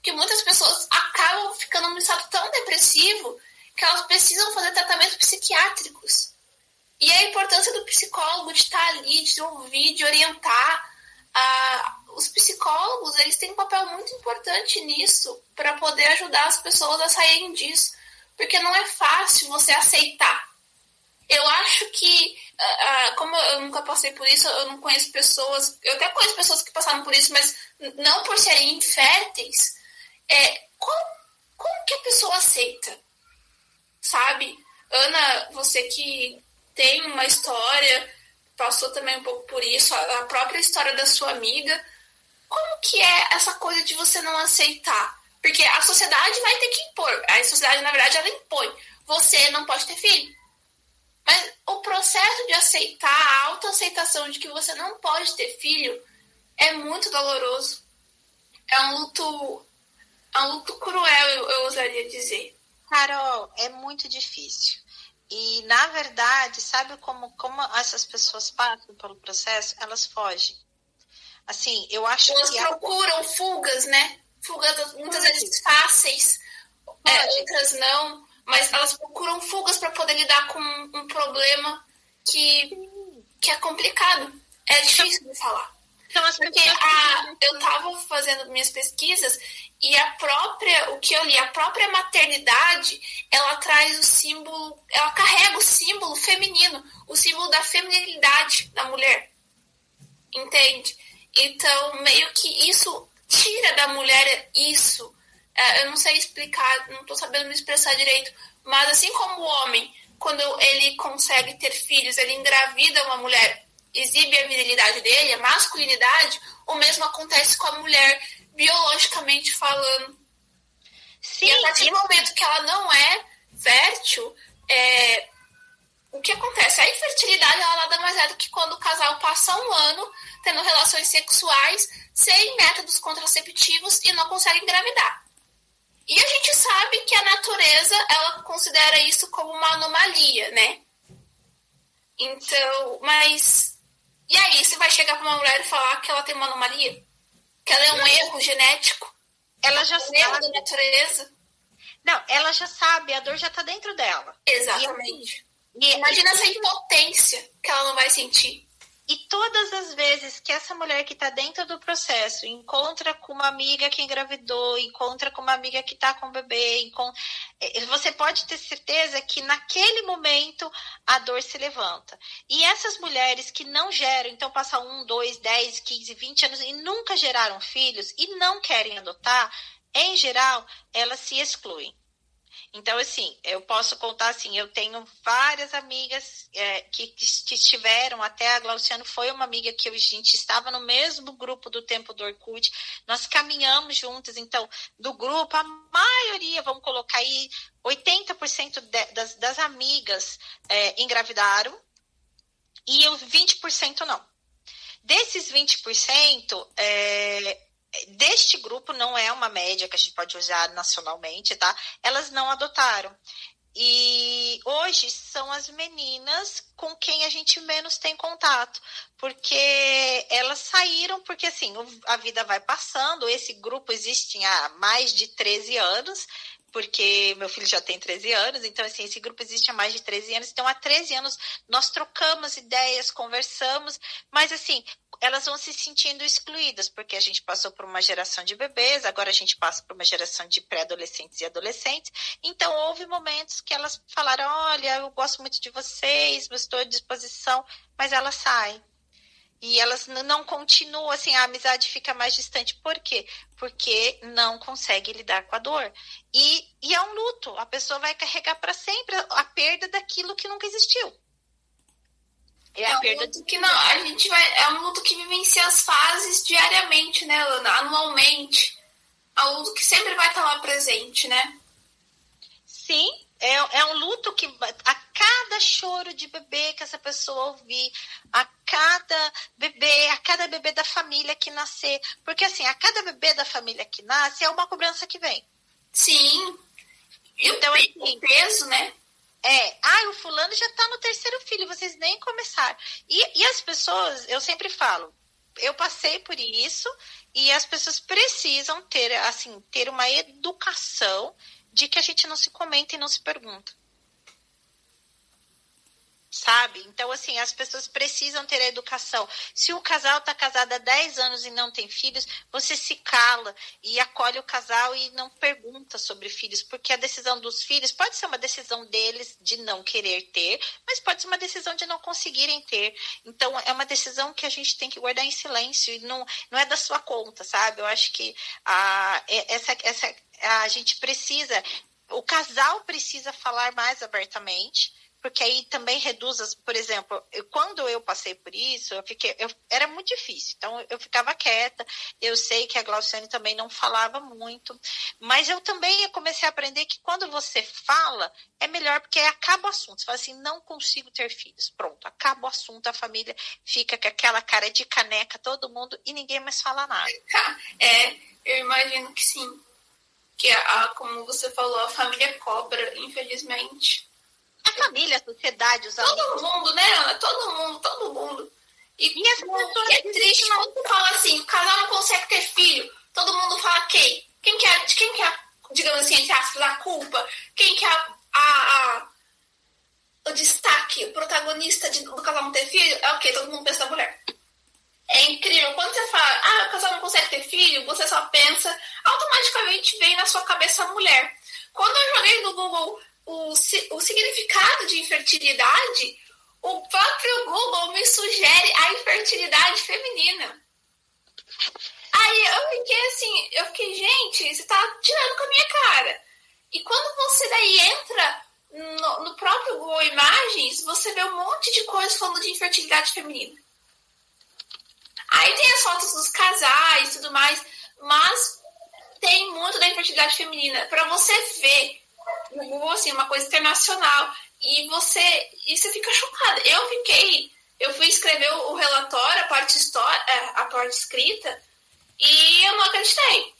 que muitas pessoas acabam ficando num estado tão depressivo que elas precisam fazer tratamentos psiquiátricos. E a importância do psicólogo de estar ali, de ouvir, de orientar. A, os psicólogos, eles têm um papel muito importante nisso para poder ajudar as pessoas a saírem disso, porque não é fácil você aceitar. Eu acho que, como eu nunca passei por isso, eu não conheço pessoas, eu até conheço pessoas que passaram por isso, mas não por serem inférteis, é, como, como que a pessoa aceita? Sabe? Ana, você que tem uma história, passou também um pouco por isso, a própria história da sua amiga, como que é essa coisa de você não aceitar? Porque a sociedade vai ter que impor. A sociedade, na verdade, ela impõe. Você não pode ter filho. Mas o processo de aceitar, a autoaceitação de que você não pode ter filho é muito doloroso. É um luto, é um luto cruel, eu, eu ousaria dizer. Carol, é muito difícil. E, na verdade, sabe como, como essas pessoas passam pelo processo? Elas fogem. Assim, eu acho Elas que. Elas procuram fugas, né? Fugas muitas Pode. vezes fáceis, é, outras não, mas elas procuram fugas para poder lidar com um problema que, que é complicado. É difícil de falar. Então, Porque a, eu estava fazendo minhas pesquisas e a própria, o que eu li, a própria maternidade, ela traz o símbolo, ela carrega o símbolo feminino, o símbolo da feminilidade da mulher. Entende? Então, meio que isso tira da mulher isso. É, eu não sei explicar, não estou sabendo me expressar direito, mas assim como o homem, quando ele consegue ter filhos, ele engravida uma mulher, exibe a virilidade dele, a masculinidade, o mesmo acontece com a mulher, biologicamente falando. Sim, e a partir do momento que ela não é fértil, é, o que acontece? A infertilidade ela nada mais é do que quando o casal passa um ano tendo relações sexuais sem métodos contraceptivos e não consegue engravidar. E a gente sabe que a natureza ela considera isso como uma anomalia, né? Então, mas e aí, você vai chegar para uma mulher e falar que ela tem uma anomalia? Que ela é um erro genético? Ela já um sabe. erro da natureza? Não, ela já sabe, a dor já está dentro dela. Exatamente. E, Imagina essa impotência que ela não vai sentir. E todas as vezes que essa mulher que está dentro do processo encontra com uma amiga que engravidou, encontra com uma amiga que está com o bebê, encont... Eh, você pode ter certeza que naquele momento a dor se levanta. E essas mulheres que não geram, então passam um, dois, dez, quinze, vinte anos e nunca geraram filhos e não querem adotar, em geral, elas se excluem. Então, assim, eu posso contar assim, eu tenho várias amigas é, que, que, estiveram, até a Glauciano foi uma amiga que a gente estava no mesmo grupo do tempo do Orkut, nós caminhamos juntas, então, do grupo, a maioria, vamos colocar aí, 80% de, das, das amigas é, engravidaram e os 20% não. Desses 20%, é, deste grupo não é uma média que a gente pode usar nacionalmente, tá? Elas não adotaram. E hoje são as meninas com quem a gente menos tem contato, porque elas saíram, porque assim, a vida vai passando, esse grupo existe há mais de 13 anos, porque meu filho já tem 13 anos, então assim, esse grupo existe há mais de 13 anos, então há 13 anos nós trocamos ideias, conversamos, mas assim, elas vão se sentindo excluídas, porque a gente passou por uma geração de bebês, agora a gente passa por uma geração de pré-adolescentes e adolescentes. Então, houve momentos que elas falaram: Olha, eu gosto muito de vocês, estou à disposição, mas elas saem. E elas não continuam, assim, a amizade fica mais distante. Por quê? Porque não consegue lidar com a dor. E, e é um luto, a pessoa vai carregar para sempre a perda daquilo que nunca existiu. É, é um perda luto que não, a gente vai. É um luto que vivencia as fases diariamente, né, Ana? Anualmente. É um luto que sempre vai estar lá presente, né? Sim, é, é um luto que a cada choro de bebê que essa pessoa ouvir, a cada bebê, a cada bebê da família que nascer. Porque assim, a cada bebê da família que nasce é uma cobrança que vem. Sim. Então, assim, o peso, né? É, ah, o fulano já tá no terceiro filho, vocês nem começaram. E, e as pessoas, eu sempre falo, eu passei por isso e as pessoas precisam ter, assim, ter uma educação de que a gente não se comenta e não se pergunta sabe? Então, assim, as pessoas precisam ter a educação. Se o casal está casado há 10 anos e não tem filhos, você se cala e acolhe o casal e não pergunta sobre filhos, porque a decisão dos filhos pode ser uma decisão deles de não querer ter, mas pode ser uma decisão de não conseguirem ter. Então, é uma decisão que a gente tem que guardar em silêncio e não, não é da sua conta, sabe? Eu acho que a, essa, essa, a gente precisa, o casal precisa falar mais abertamente porque aí também reduz, as, por exemplo, eu, quando eu passei por isso, eu fiquei, eu, era muito difícil, então eu ficava quieta, eu sei que a Glauciane também não falava muito, mas eu também comecei a aprender que quando você fala, é melhor, porque acaba o assunto, você fala assim, não consigo ter filhos, pronto, acaba o assunto, a família fica com aquela cara de caneca, todo mundo, e ninguém mais fala nada. É, eu imagino que sim, que a, como você falou, a família cobra, infelizmente, a família, a sociedade, os Todo amigos. mundo, né, Ana? Todo mundo, todo mundo. E, e, essa pessoa, é triste quando tu fala assim, o casal não consegue ter filho. Todo mundo fala quem? Quem que é, de quem que é, digamos assim, entre aspas, a culpa? Quem que é a, a, a o destaque, o protagonista de, do casal não ter filho? É o quê? Todo mundo pensa na mulher. É incrível. Quando você fala, ah, o casal não consegue ter filho, você só pensa, automaticamente vem na sua cabeça a mulher. Quando eu joguei no Google o, o significado de infertilidade, o próprio Google me sugere a infertilidade feminina. Aí eu fiquei assim, eu fiquei, gente, você tá tirando com a minha cara. E quando você daí entra no, no próprio Google Imagens, você vê um monte de coisas falando de infertilidade feminina. Aí tem as fotos dos casais e tudo mais, mas tem muito da infertilidade feminina. Para você ver no Google, assim, uma coisa internacional. E você, e você fica chocada. Eu fiquei, eu fui escrever o relatório, a parte, história, é, a parte escrita, e eu não acreditei.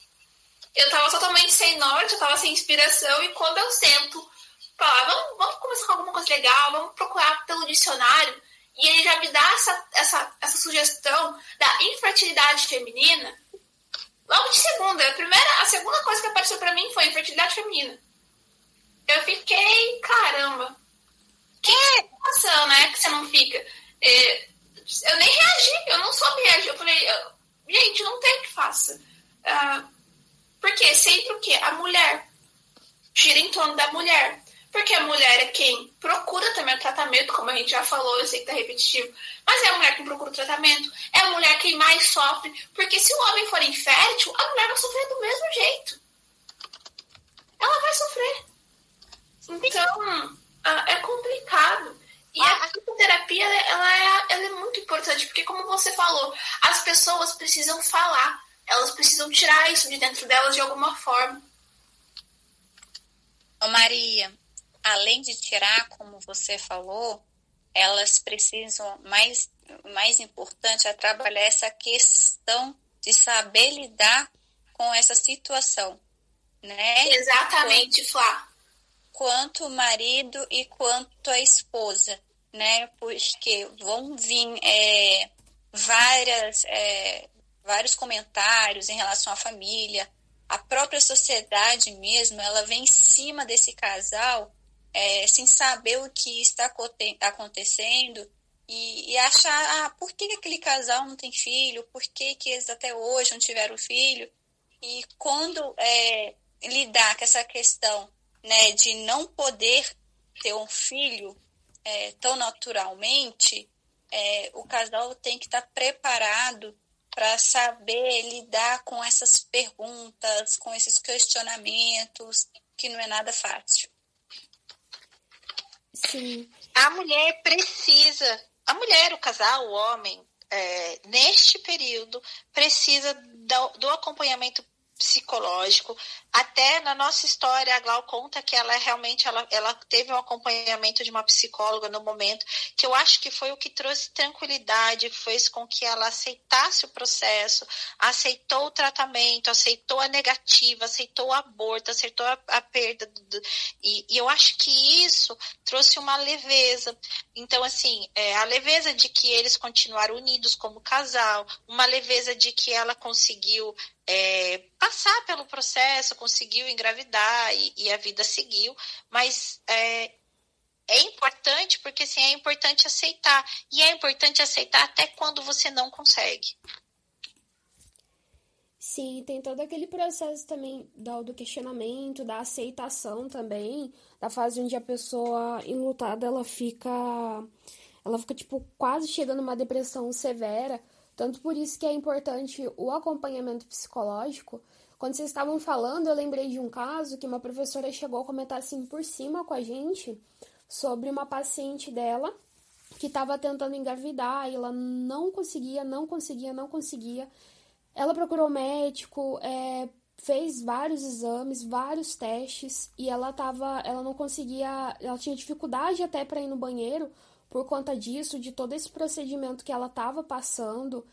Eu tava totalmente sem norte, eu tava sem inspiração, e quando eu sento, falar, vamos, vamos começar com alguma coisa legal, vamos procurar pelo dicionário, e ele já me dá essa, essa, essa sugestão da infertilidade feminina, logo de segunda. A, primeira, a segunda coisa que apareceu para mim foi infertilidade feminina eu fiquei, caramba, que situação, né? Que você não fica. É, eu nem reagi, eu não soube reagir. Eu falei, gente, não tem o que faça. Ah, porque sempre o quê? A mulher. Gira em torno da mulher. Porque a mulher é quem procura também o tratamento, como a gente já falou, eu sei que tá repetitivo. Mas é a mulher quem procura o tratamento. É a mulher quem mais sofre. Porque se o homem for infértil, a mulher vai sofrer do mesmo jeito. Ela vai sofrer. Então, é complicado. E a ah, psicoterapia, ela é, ela é muito importante, porque como você falou, as pessoas precisam falar, elas precisam tirar isso de dentro delas de alguma forma. Ô Maria, além de tirar, como você falou, elas precisam, mais, mais importante é trabalhar essa questão de saber lidar com essa situação, né? Exatamente, quanto, Flá. Quanto o marido e quanto a esposa, né? Porque vão vir é, várias, é, vários comentários em relação à família, a própria sociedade mesmo, ela vem em cima desse casal é, sem saber o que está acontecendo e, e achar ah, por que aquele casal não tem filho, por que, que eles até hoje não tiveram filho. E quando é, lidar com essa questão né, de não poder ter um filho é, tão naturalmente, é, o casal tem que estar preparado para saber lidar com essas perguntas, com esses questionamentos, que não é nada fácil. Sim. A mulher precisa, a mulher, o casal, o homem, é, neste período, precisa do, do acompanhamento psicológico. Até na nossa história, a Glau conta que ela realmente ela, ela teve um acompanhamento de uma psicóloga no momento, que eu acho que foi o que trouxe tranquilidade, fez com que ela aceitasse o processo, aceitou o tratamento, aceitou a negativa, aceitou o aborto, aceitou a, a perda. Do, e, e, eu acho que isso trouxe uma leveza. Então, assim, é, a leveza de que eles continuaram unidos como casal, uma leveza de que ela conseguiu é, passar pelo processo, conseguiu engravidar e, e a vida seguiu, mas é, é importante porque assim, é importante aceitar. E é importante aceitar até quando você não consegue. Sim, tem todo aquele processo também do questionamento, da aceitação também, da fase onde a pessoa enlutada ela fica. Ela fica, tipo, quase chegando numa depressão severa tanto por isso que é importante o acompanhamento psicológico. Quando vocês estavam falando, eu lembrei de um caso que uma professora chegou a comentar assim por cima com a gente sobre uma paciente dela que estava tentando engravidar e ela não conseguia, não conseguia, não conseguia. Ela procurou médico, é, fez vários exames, vários testes e ela tava, ela não conseguia, ela tinha dificuldade até para ir no banheiro por conta disso, de todo esse procedimento que ela estava passando,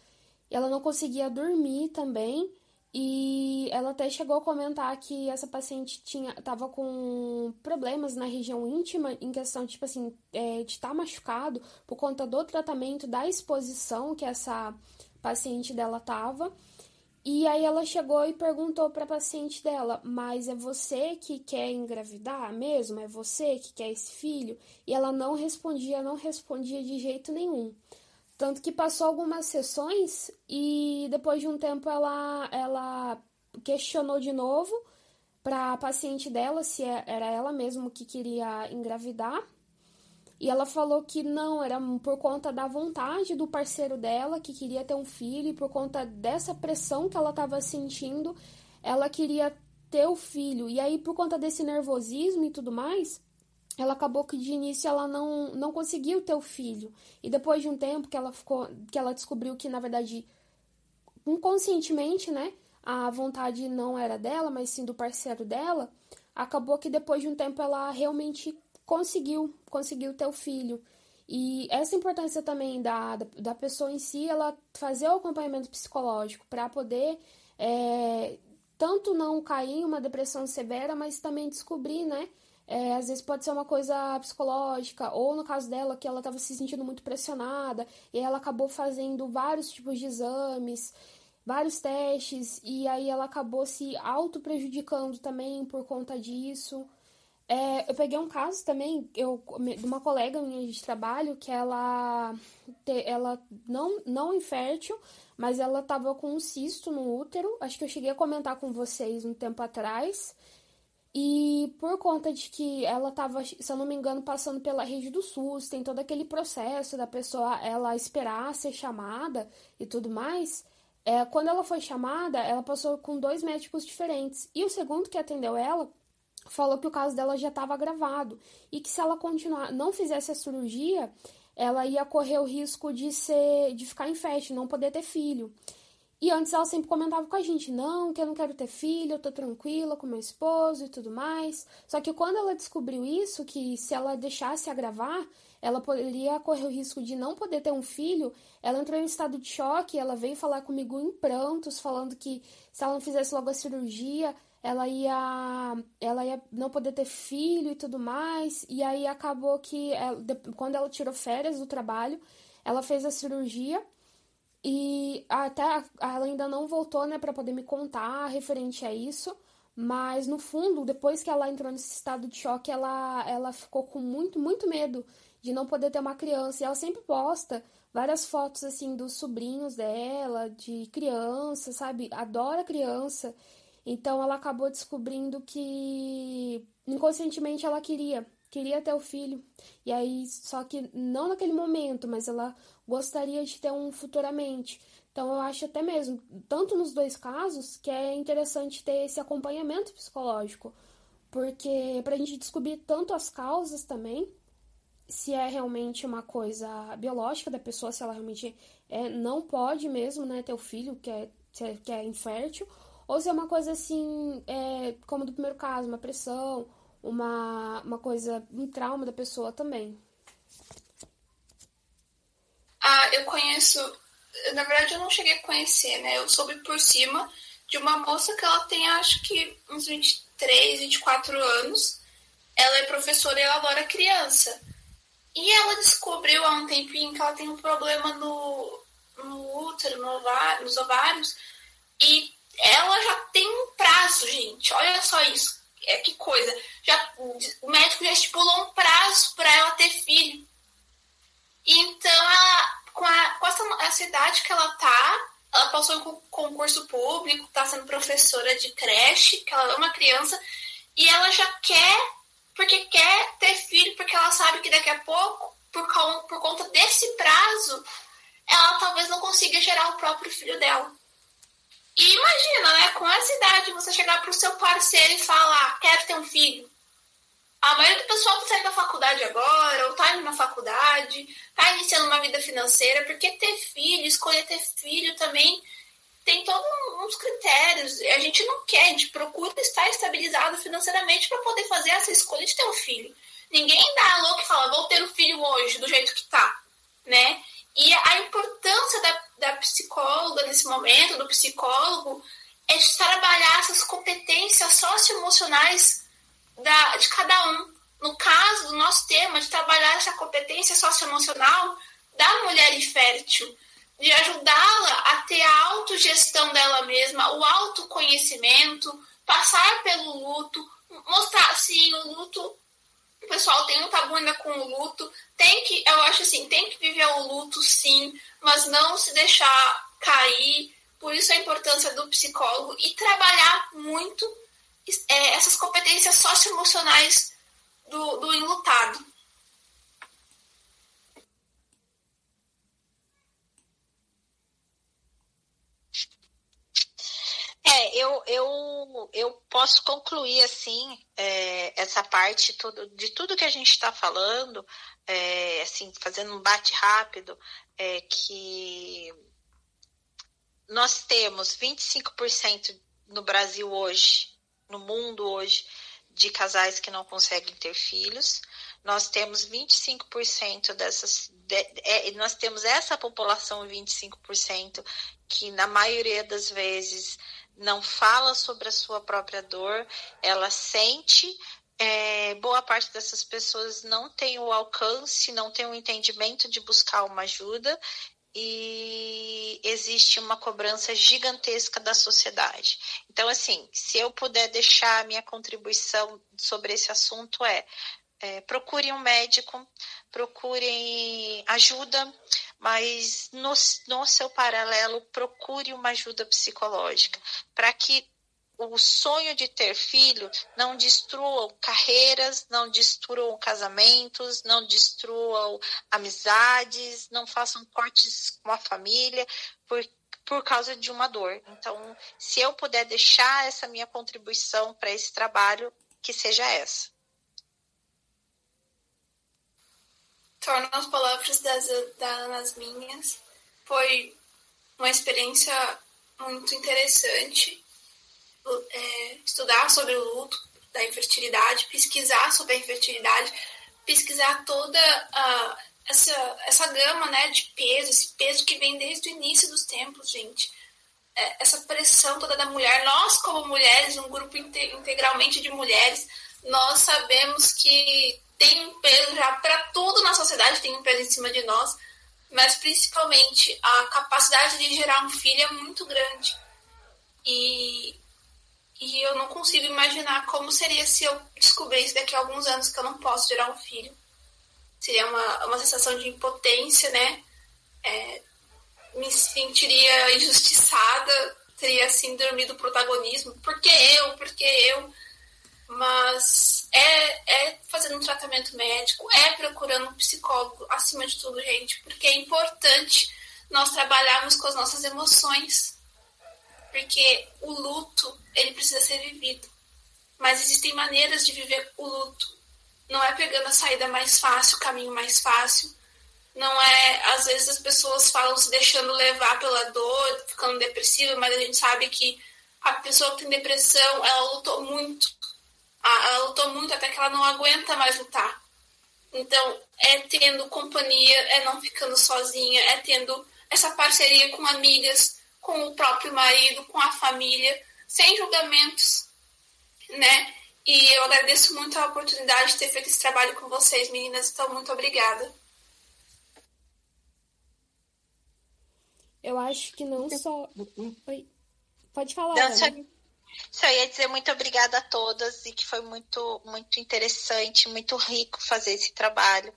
ela não conseguia dormir também. E ela até chegou a comentar que essa paciente tinha tava com problemas na região íntima, em questão, tipo assim, é, de estar tá machucado por conta do tratamento, da exposição que essa paciente dela tava. E aí ela chegou e perguntou para a paciente dela: "Mas é você que quer engravidar mesmo? É você que quer esse filho?" E ela não respondia, não respondia de jeito nenhum. Tanto que passou algumas sessões e depois de um tempo ela ela questionou de novo para a paciente dela se é, era ela mesma que queria engravidar. E ela falou que não, era por conta da vontade do parceiro dela, que queria ter um filho, e por conta dessa pressão que ela estava sentindo, ela queria ter o filho. E aí, por conta desse nervosismo e tudo mais, ela acabou que de início ela não, não conseguiu ter o filho. E depois de um tempo que ela ficou, que ela descobriu que, na verdade, inconscientemente, né, a vontade não era dela, mas sim do parceiro dela, acabou que depois de um tempo ela realmente conseguiu, conseguiu ter o filho. E essa importância também da, da, pessoa em si, ela fazer o acompanhamento psicológico para poder é, tanto não cair em uma depressão severa, mas também descobrir, né? É, às vezes pode ser uma coisa psicológica, ou no caso dela, que ela estava se sentindo muito pressionada, e ela acabou fazendo vários tipos de exames, vários testes, e aí ela acabou se auto-prejudicando também por conta disso. É, eu peguei um caso também, eu, de uma colega minha de trabalho, que ela, te, ela não, não infértil, mas ela tava com um cisto no útero. Acho que eu cheguei a comentar com vocês um tempo atrás. E por conta de que ela tava, se eu não me engano, passando pela rede do SUS, tem todo aquele processo da pessoa ela esperar ser chamada e tudo mais. É, quando ela foi chamada, ela passou com dois médicos diferentes. E o segundo que atendeu ela falou que o caso dela já estava agravado e que se ela continuar, não fizesse a cirurgia, ela ia correr o risco de ser, de ficar infértil, não poder ter filho. E antes ela sempre comentava com a gente, não, que eu não quero ter filho, eu tô tranquila com meu esposo e tudo mais. Só que quando ela descobriu isso, que se ela deixasse agravar, ela poderia correr o risco de não poder ter um filho, ela entrou em estado de choque, ela veio falar comigo em prantos, falando que se ela não fizesse logo a cirurgia, ela ia ela ia não poder ter filho e tudo mais. E aí acabou que ela, quando ela tirou férias do trabalho, ela fez a cirurgia e até ela ainda não voltou, né, para poder me contar referente a isso. Mas no fundo, depois que ela entrou nesse estado de choque, ela, ela ficou com muito, muito medo de não poder ter uma criança. E ela sempre posta várias fotos assim dos sobrinhos dela, de criança, sabe? Adora criança. Então ela acabou descobrindo que inconscientemente ela queria, queria ter o filho. E aí, só que não naquele momento, mas ela gostaria de ter um futuramente. Então eu acho até mesmo, tanto nos dois casos, que é interessante ter esse acompanhamento psicológico. Porque pra gente descobrir tanto as causas também, se é realmente uma coisa biológica da pessoa, se ela realmente é, não pode mesmo né, ter o filho, que é, que é infértil, ou se é uma coisa assim, é, como do primeiro caso, uma pressão, uma, uma coisa, um trauma da pessoa também. Ah, eu conheço. Na verdade, eu não cheguei a conhecer, né? Eu soube por cima de uma moça que ela tem, acho que, uns 23, 24 anos. Ela é professora e ela adora criança. E ela descobriu há um tempinho que ela tem um problema no, no útero, no ovário, nos ovários. E ela já tem um prazo, gente. Olha só isso. É que coisa. Já, o médico já estipulou um prazo para ela ter filho. Então, ela, com, a, com essa, essa idade que ela tá, ela passou em concurso público, tá sendo professora de creche, que ela ama criança, e ela já quer, porque quer ter filho, porque ela sabe que daqui a pouco, por, por conta desse prazo, ela talvez não consiga gerar o próprio filho dela. E imagina, né? Com essa idade, você chegar pro seu parceiro e falar, quero ter um filho. A maioria do pessoal tá saindo da faculdade agora, ou tá indo na faculdade, tá iniciando uma vida financeira, porque ter filho, escolher ter filho também tem todos uns critérios. A gente não quer, a gente procura estar estabilizado financeiramente para poder fazer essa escolha de ter um filho. Ninguém dá a louca e fala, vou ter um filho hoje, do jeito que tá, né? E a importância da, da psicóloga nesse momento, do psicólogo, é de trabalhar essas competências socioemocionais da, de cada um. No caso do nosso tema, de trabalhar essa competência socioemocional da mulher infértil, de ajudá-la a ter a autogestão dela mesma, o autoconhecimento, passar pelo luto, mostrar assim, o luto o pessoal tem um tabu ainda com o luto. Tem que, eu acho assim, tem que viver o luto sim, mas não se deixar cair. Por isso a importância do psicólogo e trabalhar muito é, essas competências socioemocionais do, do enlutado. É, eu, eu, eu posso concluir assim é, essa parte tudo, de tudo que a gente está falando, é, assim, fazendo um bate rápido, é que nós temos 25% no Brasil hoje, no mundo hoje, de casais que não conseguem ter filhos. Nós temos 25% dessas. De, é, nós temos essa população 25% que na maioria das vezes não fala sobre a sua própria dor, ela sente. É, boa parte dessas pessoas não tem o alcance, não tem o entendimento de buscar uma ajuda e existe uma cobrança gigantesca da sociedade. Então, assim, se eu puder deixar a minha contribuição sobre esse assunto é, é procure um médico, procure ajuda, mas no, no seu paralelo, procure uma ajuda psicológica para que o sonho de ter filho não destruam carreiras, não destruam casamentos, não destruam amizades, não façam cortes com a família por, por causa de uma dor. Então, se eu puder deixar essa minha contribuição para esse trabalho, que seja essa. Torno as palavras das, das minhas. Foi uma experiência muito interessante é, estudar sobre o luto da infertilidade, pesquisar sobre a infertilidade, pesquisar toda a, essa, essa gama né, de peso, esse peso que vem desde o início dos tempos, gente. É, essa pressão toda da mulher. Nós, como mulheres, um grupo integralmente de mulheres, nós sabemos que tem um peso já para tudo na sociedade, tem um peso em cima de nós, mas principalmente a capacidade de gerar um filho é muito grande. E, e eu não consigo imaginar como seria se eu descobrisse daqui a alguns anos que eu não posso gerar um filho. Seria uma, uma sensação de impotência, né? É, me sentiria injustiçada, teria síndrome do protagonismo. Por que eu? Por que eu? Mas é, é fazendo um tratamento médico, é procurando um psicólogo, acima de tudo, gente, porque é importante nós trabalharmos com as nossas emoções, porque o luto, ele precisa ser vivido. Mas existem maneiras de viver o luto. Não é pegando a saída mais fácil, o caminho mais fácil. Não é, às vezes as pessoas falam se deixando levar pela dor, ficando depressiva, mas a gente sabe que a pessoa que tem depressão, ela lutou muito ela lutou muito até que ela não aguenta mais lutar. Então, é tendo companhia, é não ficando sozinha, é tendo essa parceria com amigas, com o próprio marido, com a família, sem julgamentos, né? E eu agradeço muito a oportunidade de ter feito esse trabalho com vocês, meninas. Então, muito obrigada. Eu acho que não só. Oi. Pode falar. Não, só... Só ia dizer muito obrigada a todas e que foi muito, muito interessante, muito rico fazer esse trabalho,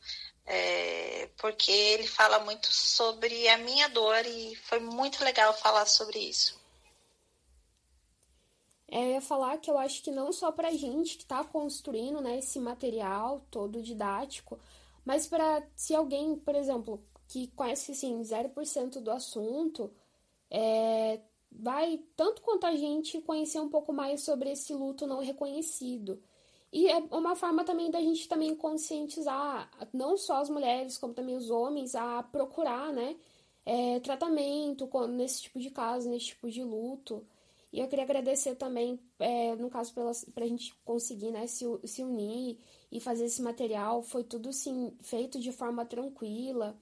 é, porque ele fala muito sobre a minha dor e foi muito legal falar sobre isso. É, eu ia falar que eu acho que não só para gente que está construindo né, esse material todo didático, mas para se alguém, por exemplo, que conhece assim, 0% do assunto, é, vai, tanto quanto a gente, conhecer um pouco mais sobre esse luto não reconhecido. E é uma forma também da gente também conscientizar não só as mulheres, como também os homens a procurar, né, é, tratamento nesse tipo de caso, nesse tipo de luto. E eu queria agradecer também, é, no caso, para a gente conseguir né, se, se unir e fazer esse material. Foi tudo, sim, feito de forma tranquila.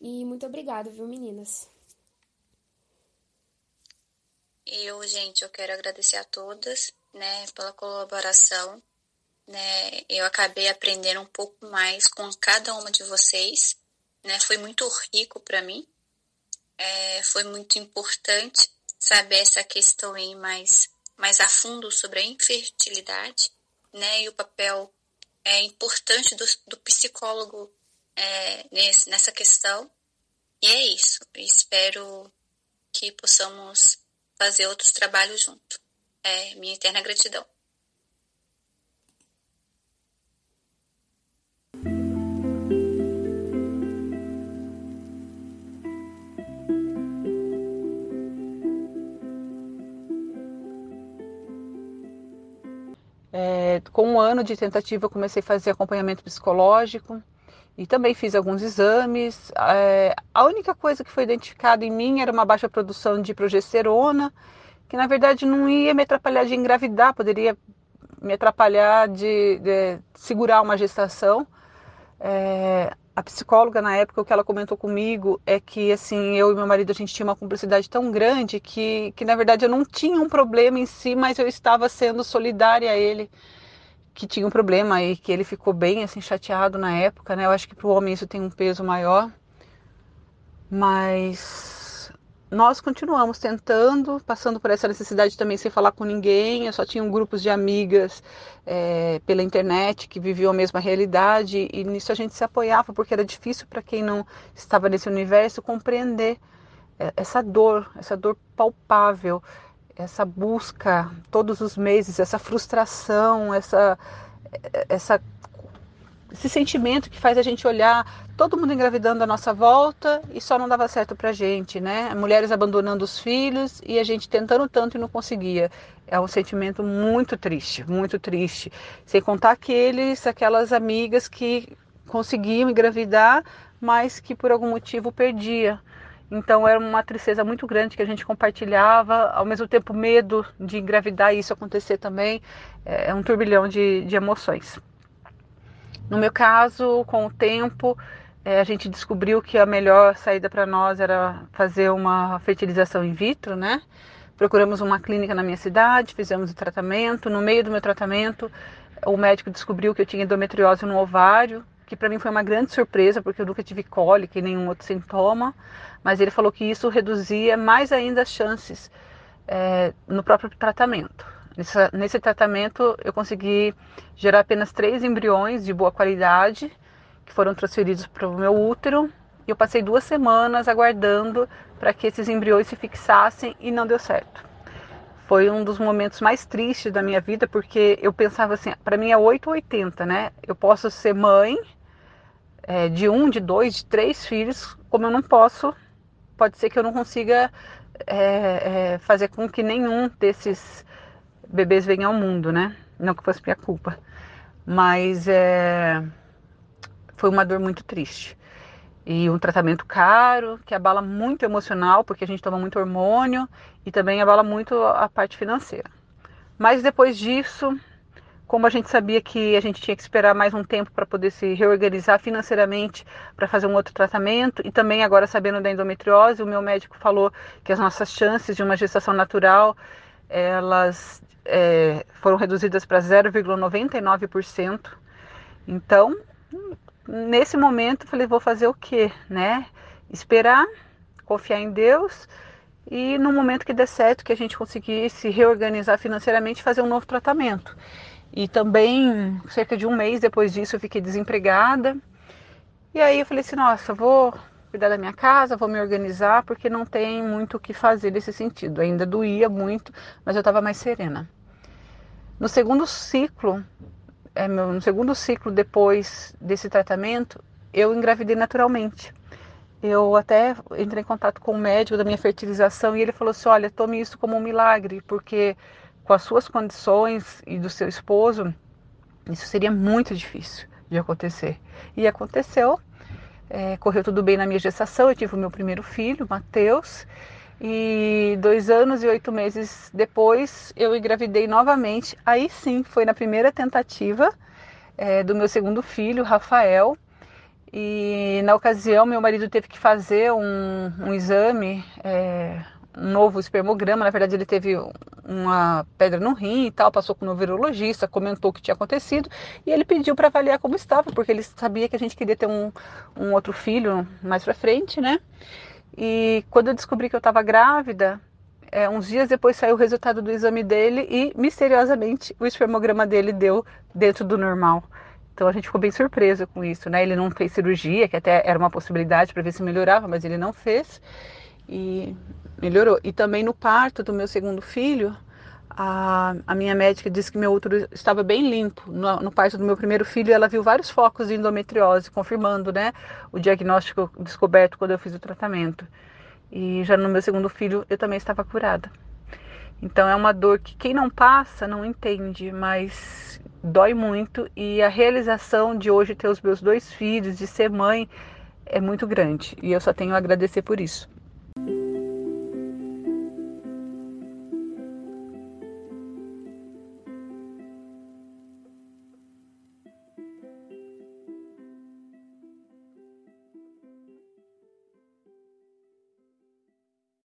E muito obrigada, viu, meninas? Eu, gente, eu quero agradecer a todas, né, pela colaboração, né? Eu acabei aprendendo um pouco mais com cada uma de vocês, né? Foi muito rico para mim. É, foi muito importante saber essa questão aí mais mais a fundo sobre a infertilidade, né? E o papel é importante do, do psicólogo é, nesse, nessa questão. E é isso. espero que possamos fazer outros trabalhos junto. É minha eterna gratidão. É, com um ano de tentativa, comecei a fazer acompanhamento psicológico e também fiz alguns exames. É, a única coisa que foi identificada em mim era uma baixa produção de progesterona, que na verdade não ia me atrapalhar de engravidar, poderia me atrapalhar de, de segurar uma gestação. É, a psicóloga na época o que ela comentou comigo é que assim eu e meu marido a gente tinha uma cumplicidade tão grande que, que na verdade eu não tinha um problema em si, mas eu estava sendo solidária a ele que tinha um problema e que ele ficou bem assim chateado na época, né? Eu acho que para o homem isso tem um peso maior, mas nós continuamos tentando, passando por essa necessidade também sem falar com ninguém. Eu só tinha um grupos de amigas é, pela internet que viviam a mesma realidade e nisso a gente se apoiava porque era difícil para quem não estava nesse universo compreender é, essa dor, essa dor palpável essa busca todos os meses, essa frustração, essa, essa esse sentimento que faz a gente olhar todo mundo engravidando à nossa volta e só não dava certo pra gente, né? Mulheres abandonando os filhos e a gente tentando tanto e não conseguia. É um sentimento muito triste, muito triste. Sem contar aqueles, aquelas amigas que conseguiam engravidar, mas que por algum motivo perdia. Então era uma tristeza muito grande que a gente compartilhava, ao mesmo tempo medo de engravidar e isso acontecer também. É, é um turbilhão de, de emoções. No meu caso, com o tempo, é, a gente descobriu que a melhor saída para nós era fazer uma fertilização in vitro, né? Procuramos uma clínica na minha cidade, fizemos o tratamento. No meio do meu tratamento, o médico descobriu que eu tinha endometriose no ovário, que para mim foi uma grande surpresa, porque eu nunca tive cólica e nenhum outro sintoma. Mas ele falou que isso reduzia mais ainda as chances é, no próprio tratamento. Nesse, tratamento, eu consegui gerar apenas três embriões de boa qualidade, que foram transferidos para o meu útero. E eu passei duas semanas aguardando para que esses embriões se fixassem e não deu certo. Foi um dos momentos mais tristes da minha vida, porque eu pensava assim: para mim é 8 ou 80, né? Eu posso ser mãe é, de um, de dois, de três filhos, como eu não posso, pode ser que eu não consiga é, é, fazer com que nenhum desses bebês venham ao mundo, né? Não que fosse minha culpa. Mas é, foi uma dor muito triste. E um tratamento caro, que abala muito o emocional, porque a gente toma muito hormônio, e também abala muito a parte financeira. Mas depois disso, como a gente sabia que a gente tinha que esperar mais um tempo para poder se reorganizar financeiramente para fazer um outro tratamento, e também agora sabendo da endometriose, o meu médico falou que as nossas chances de uma gestação natural elas é, foram reduzidas para 0,99%. Então, nesse momento, falei, vou fazer o quê, né? Esperar, confiar em Deus e no momento que der certo, que a gente conseguir se reorganizar financeiramente, fazer um novo tratamento. E também, cerca de um mês depois disso, eu fiquei desempregada. E aí eu falei assim, nossa, vou cuidar da minha casa, vou me organizar, porque não tem muito o que fazer nesse sentido. Ainda doía muito, mas eu estava mais serena. No segundo ciclo, é, no segundo ciclo depois desse tratamento, eu engravidei naturalmente. Eu até entrei em contato com o médico da minha fertilização e ele falou assim: olha, tome isso como um milagre, porque com as suas condições e do seu esposo, isso seria muito difícil de acontecer. E aconteceu. É, correu tudo bem na minha gestação, eu tive o meu primeiro filho, Mateus, e dois anos e oito meses depois eu engravidei novamente. Aí sim, foi na primeira tentativa é, do meu segundo filho, Rafael. E na ocasião, meu marido teve que fazer um, um exame, é, um novo espermograma. Na verdade, ele teve uma pedra no rim e tal, passou com o neurologista, comentou o que tinha acontecido e ele pediu para avaliar como estava, porque ele sabia que a gente queria ter um, um outro filho mais para frente, né? E quando eu descobri que eu estava grávida, é, uns dias depois saiu o resultado do exame dele e misteriosamente o espermograma dele deu dentro do normal. Então a gente ficou bem surpresa com isso, né? Ele não fez cirurgia, que até era uma possibilidade para ver se melhorava, mas ele não fez e melhorou. E também no parto do meu segundo filho, a, a minha médica disse que meu útero estava bem limpo. No, no parto do meu primeiro filho, ela viu vários focos de endometriose, confirmando né, o diagnóstico descoberto quando eu fiz o tratamento. E já no meu segundo filho, eu também estava curada. Então é uma dor que quem não passa não entende, mas dói muito e a realização de hoje ter os meus dois filhos, de ser mãe, é muito grande. E eu só tenho a agradecer por isso.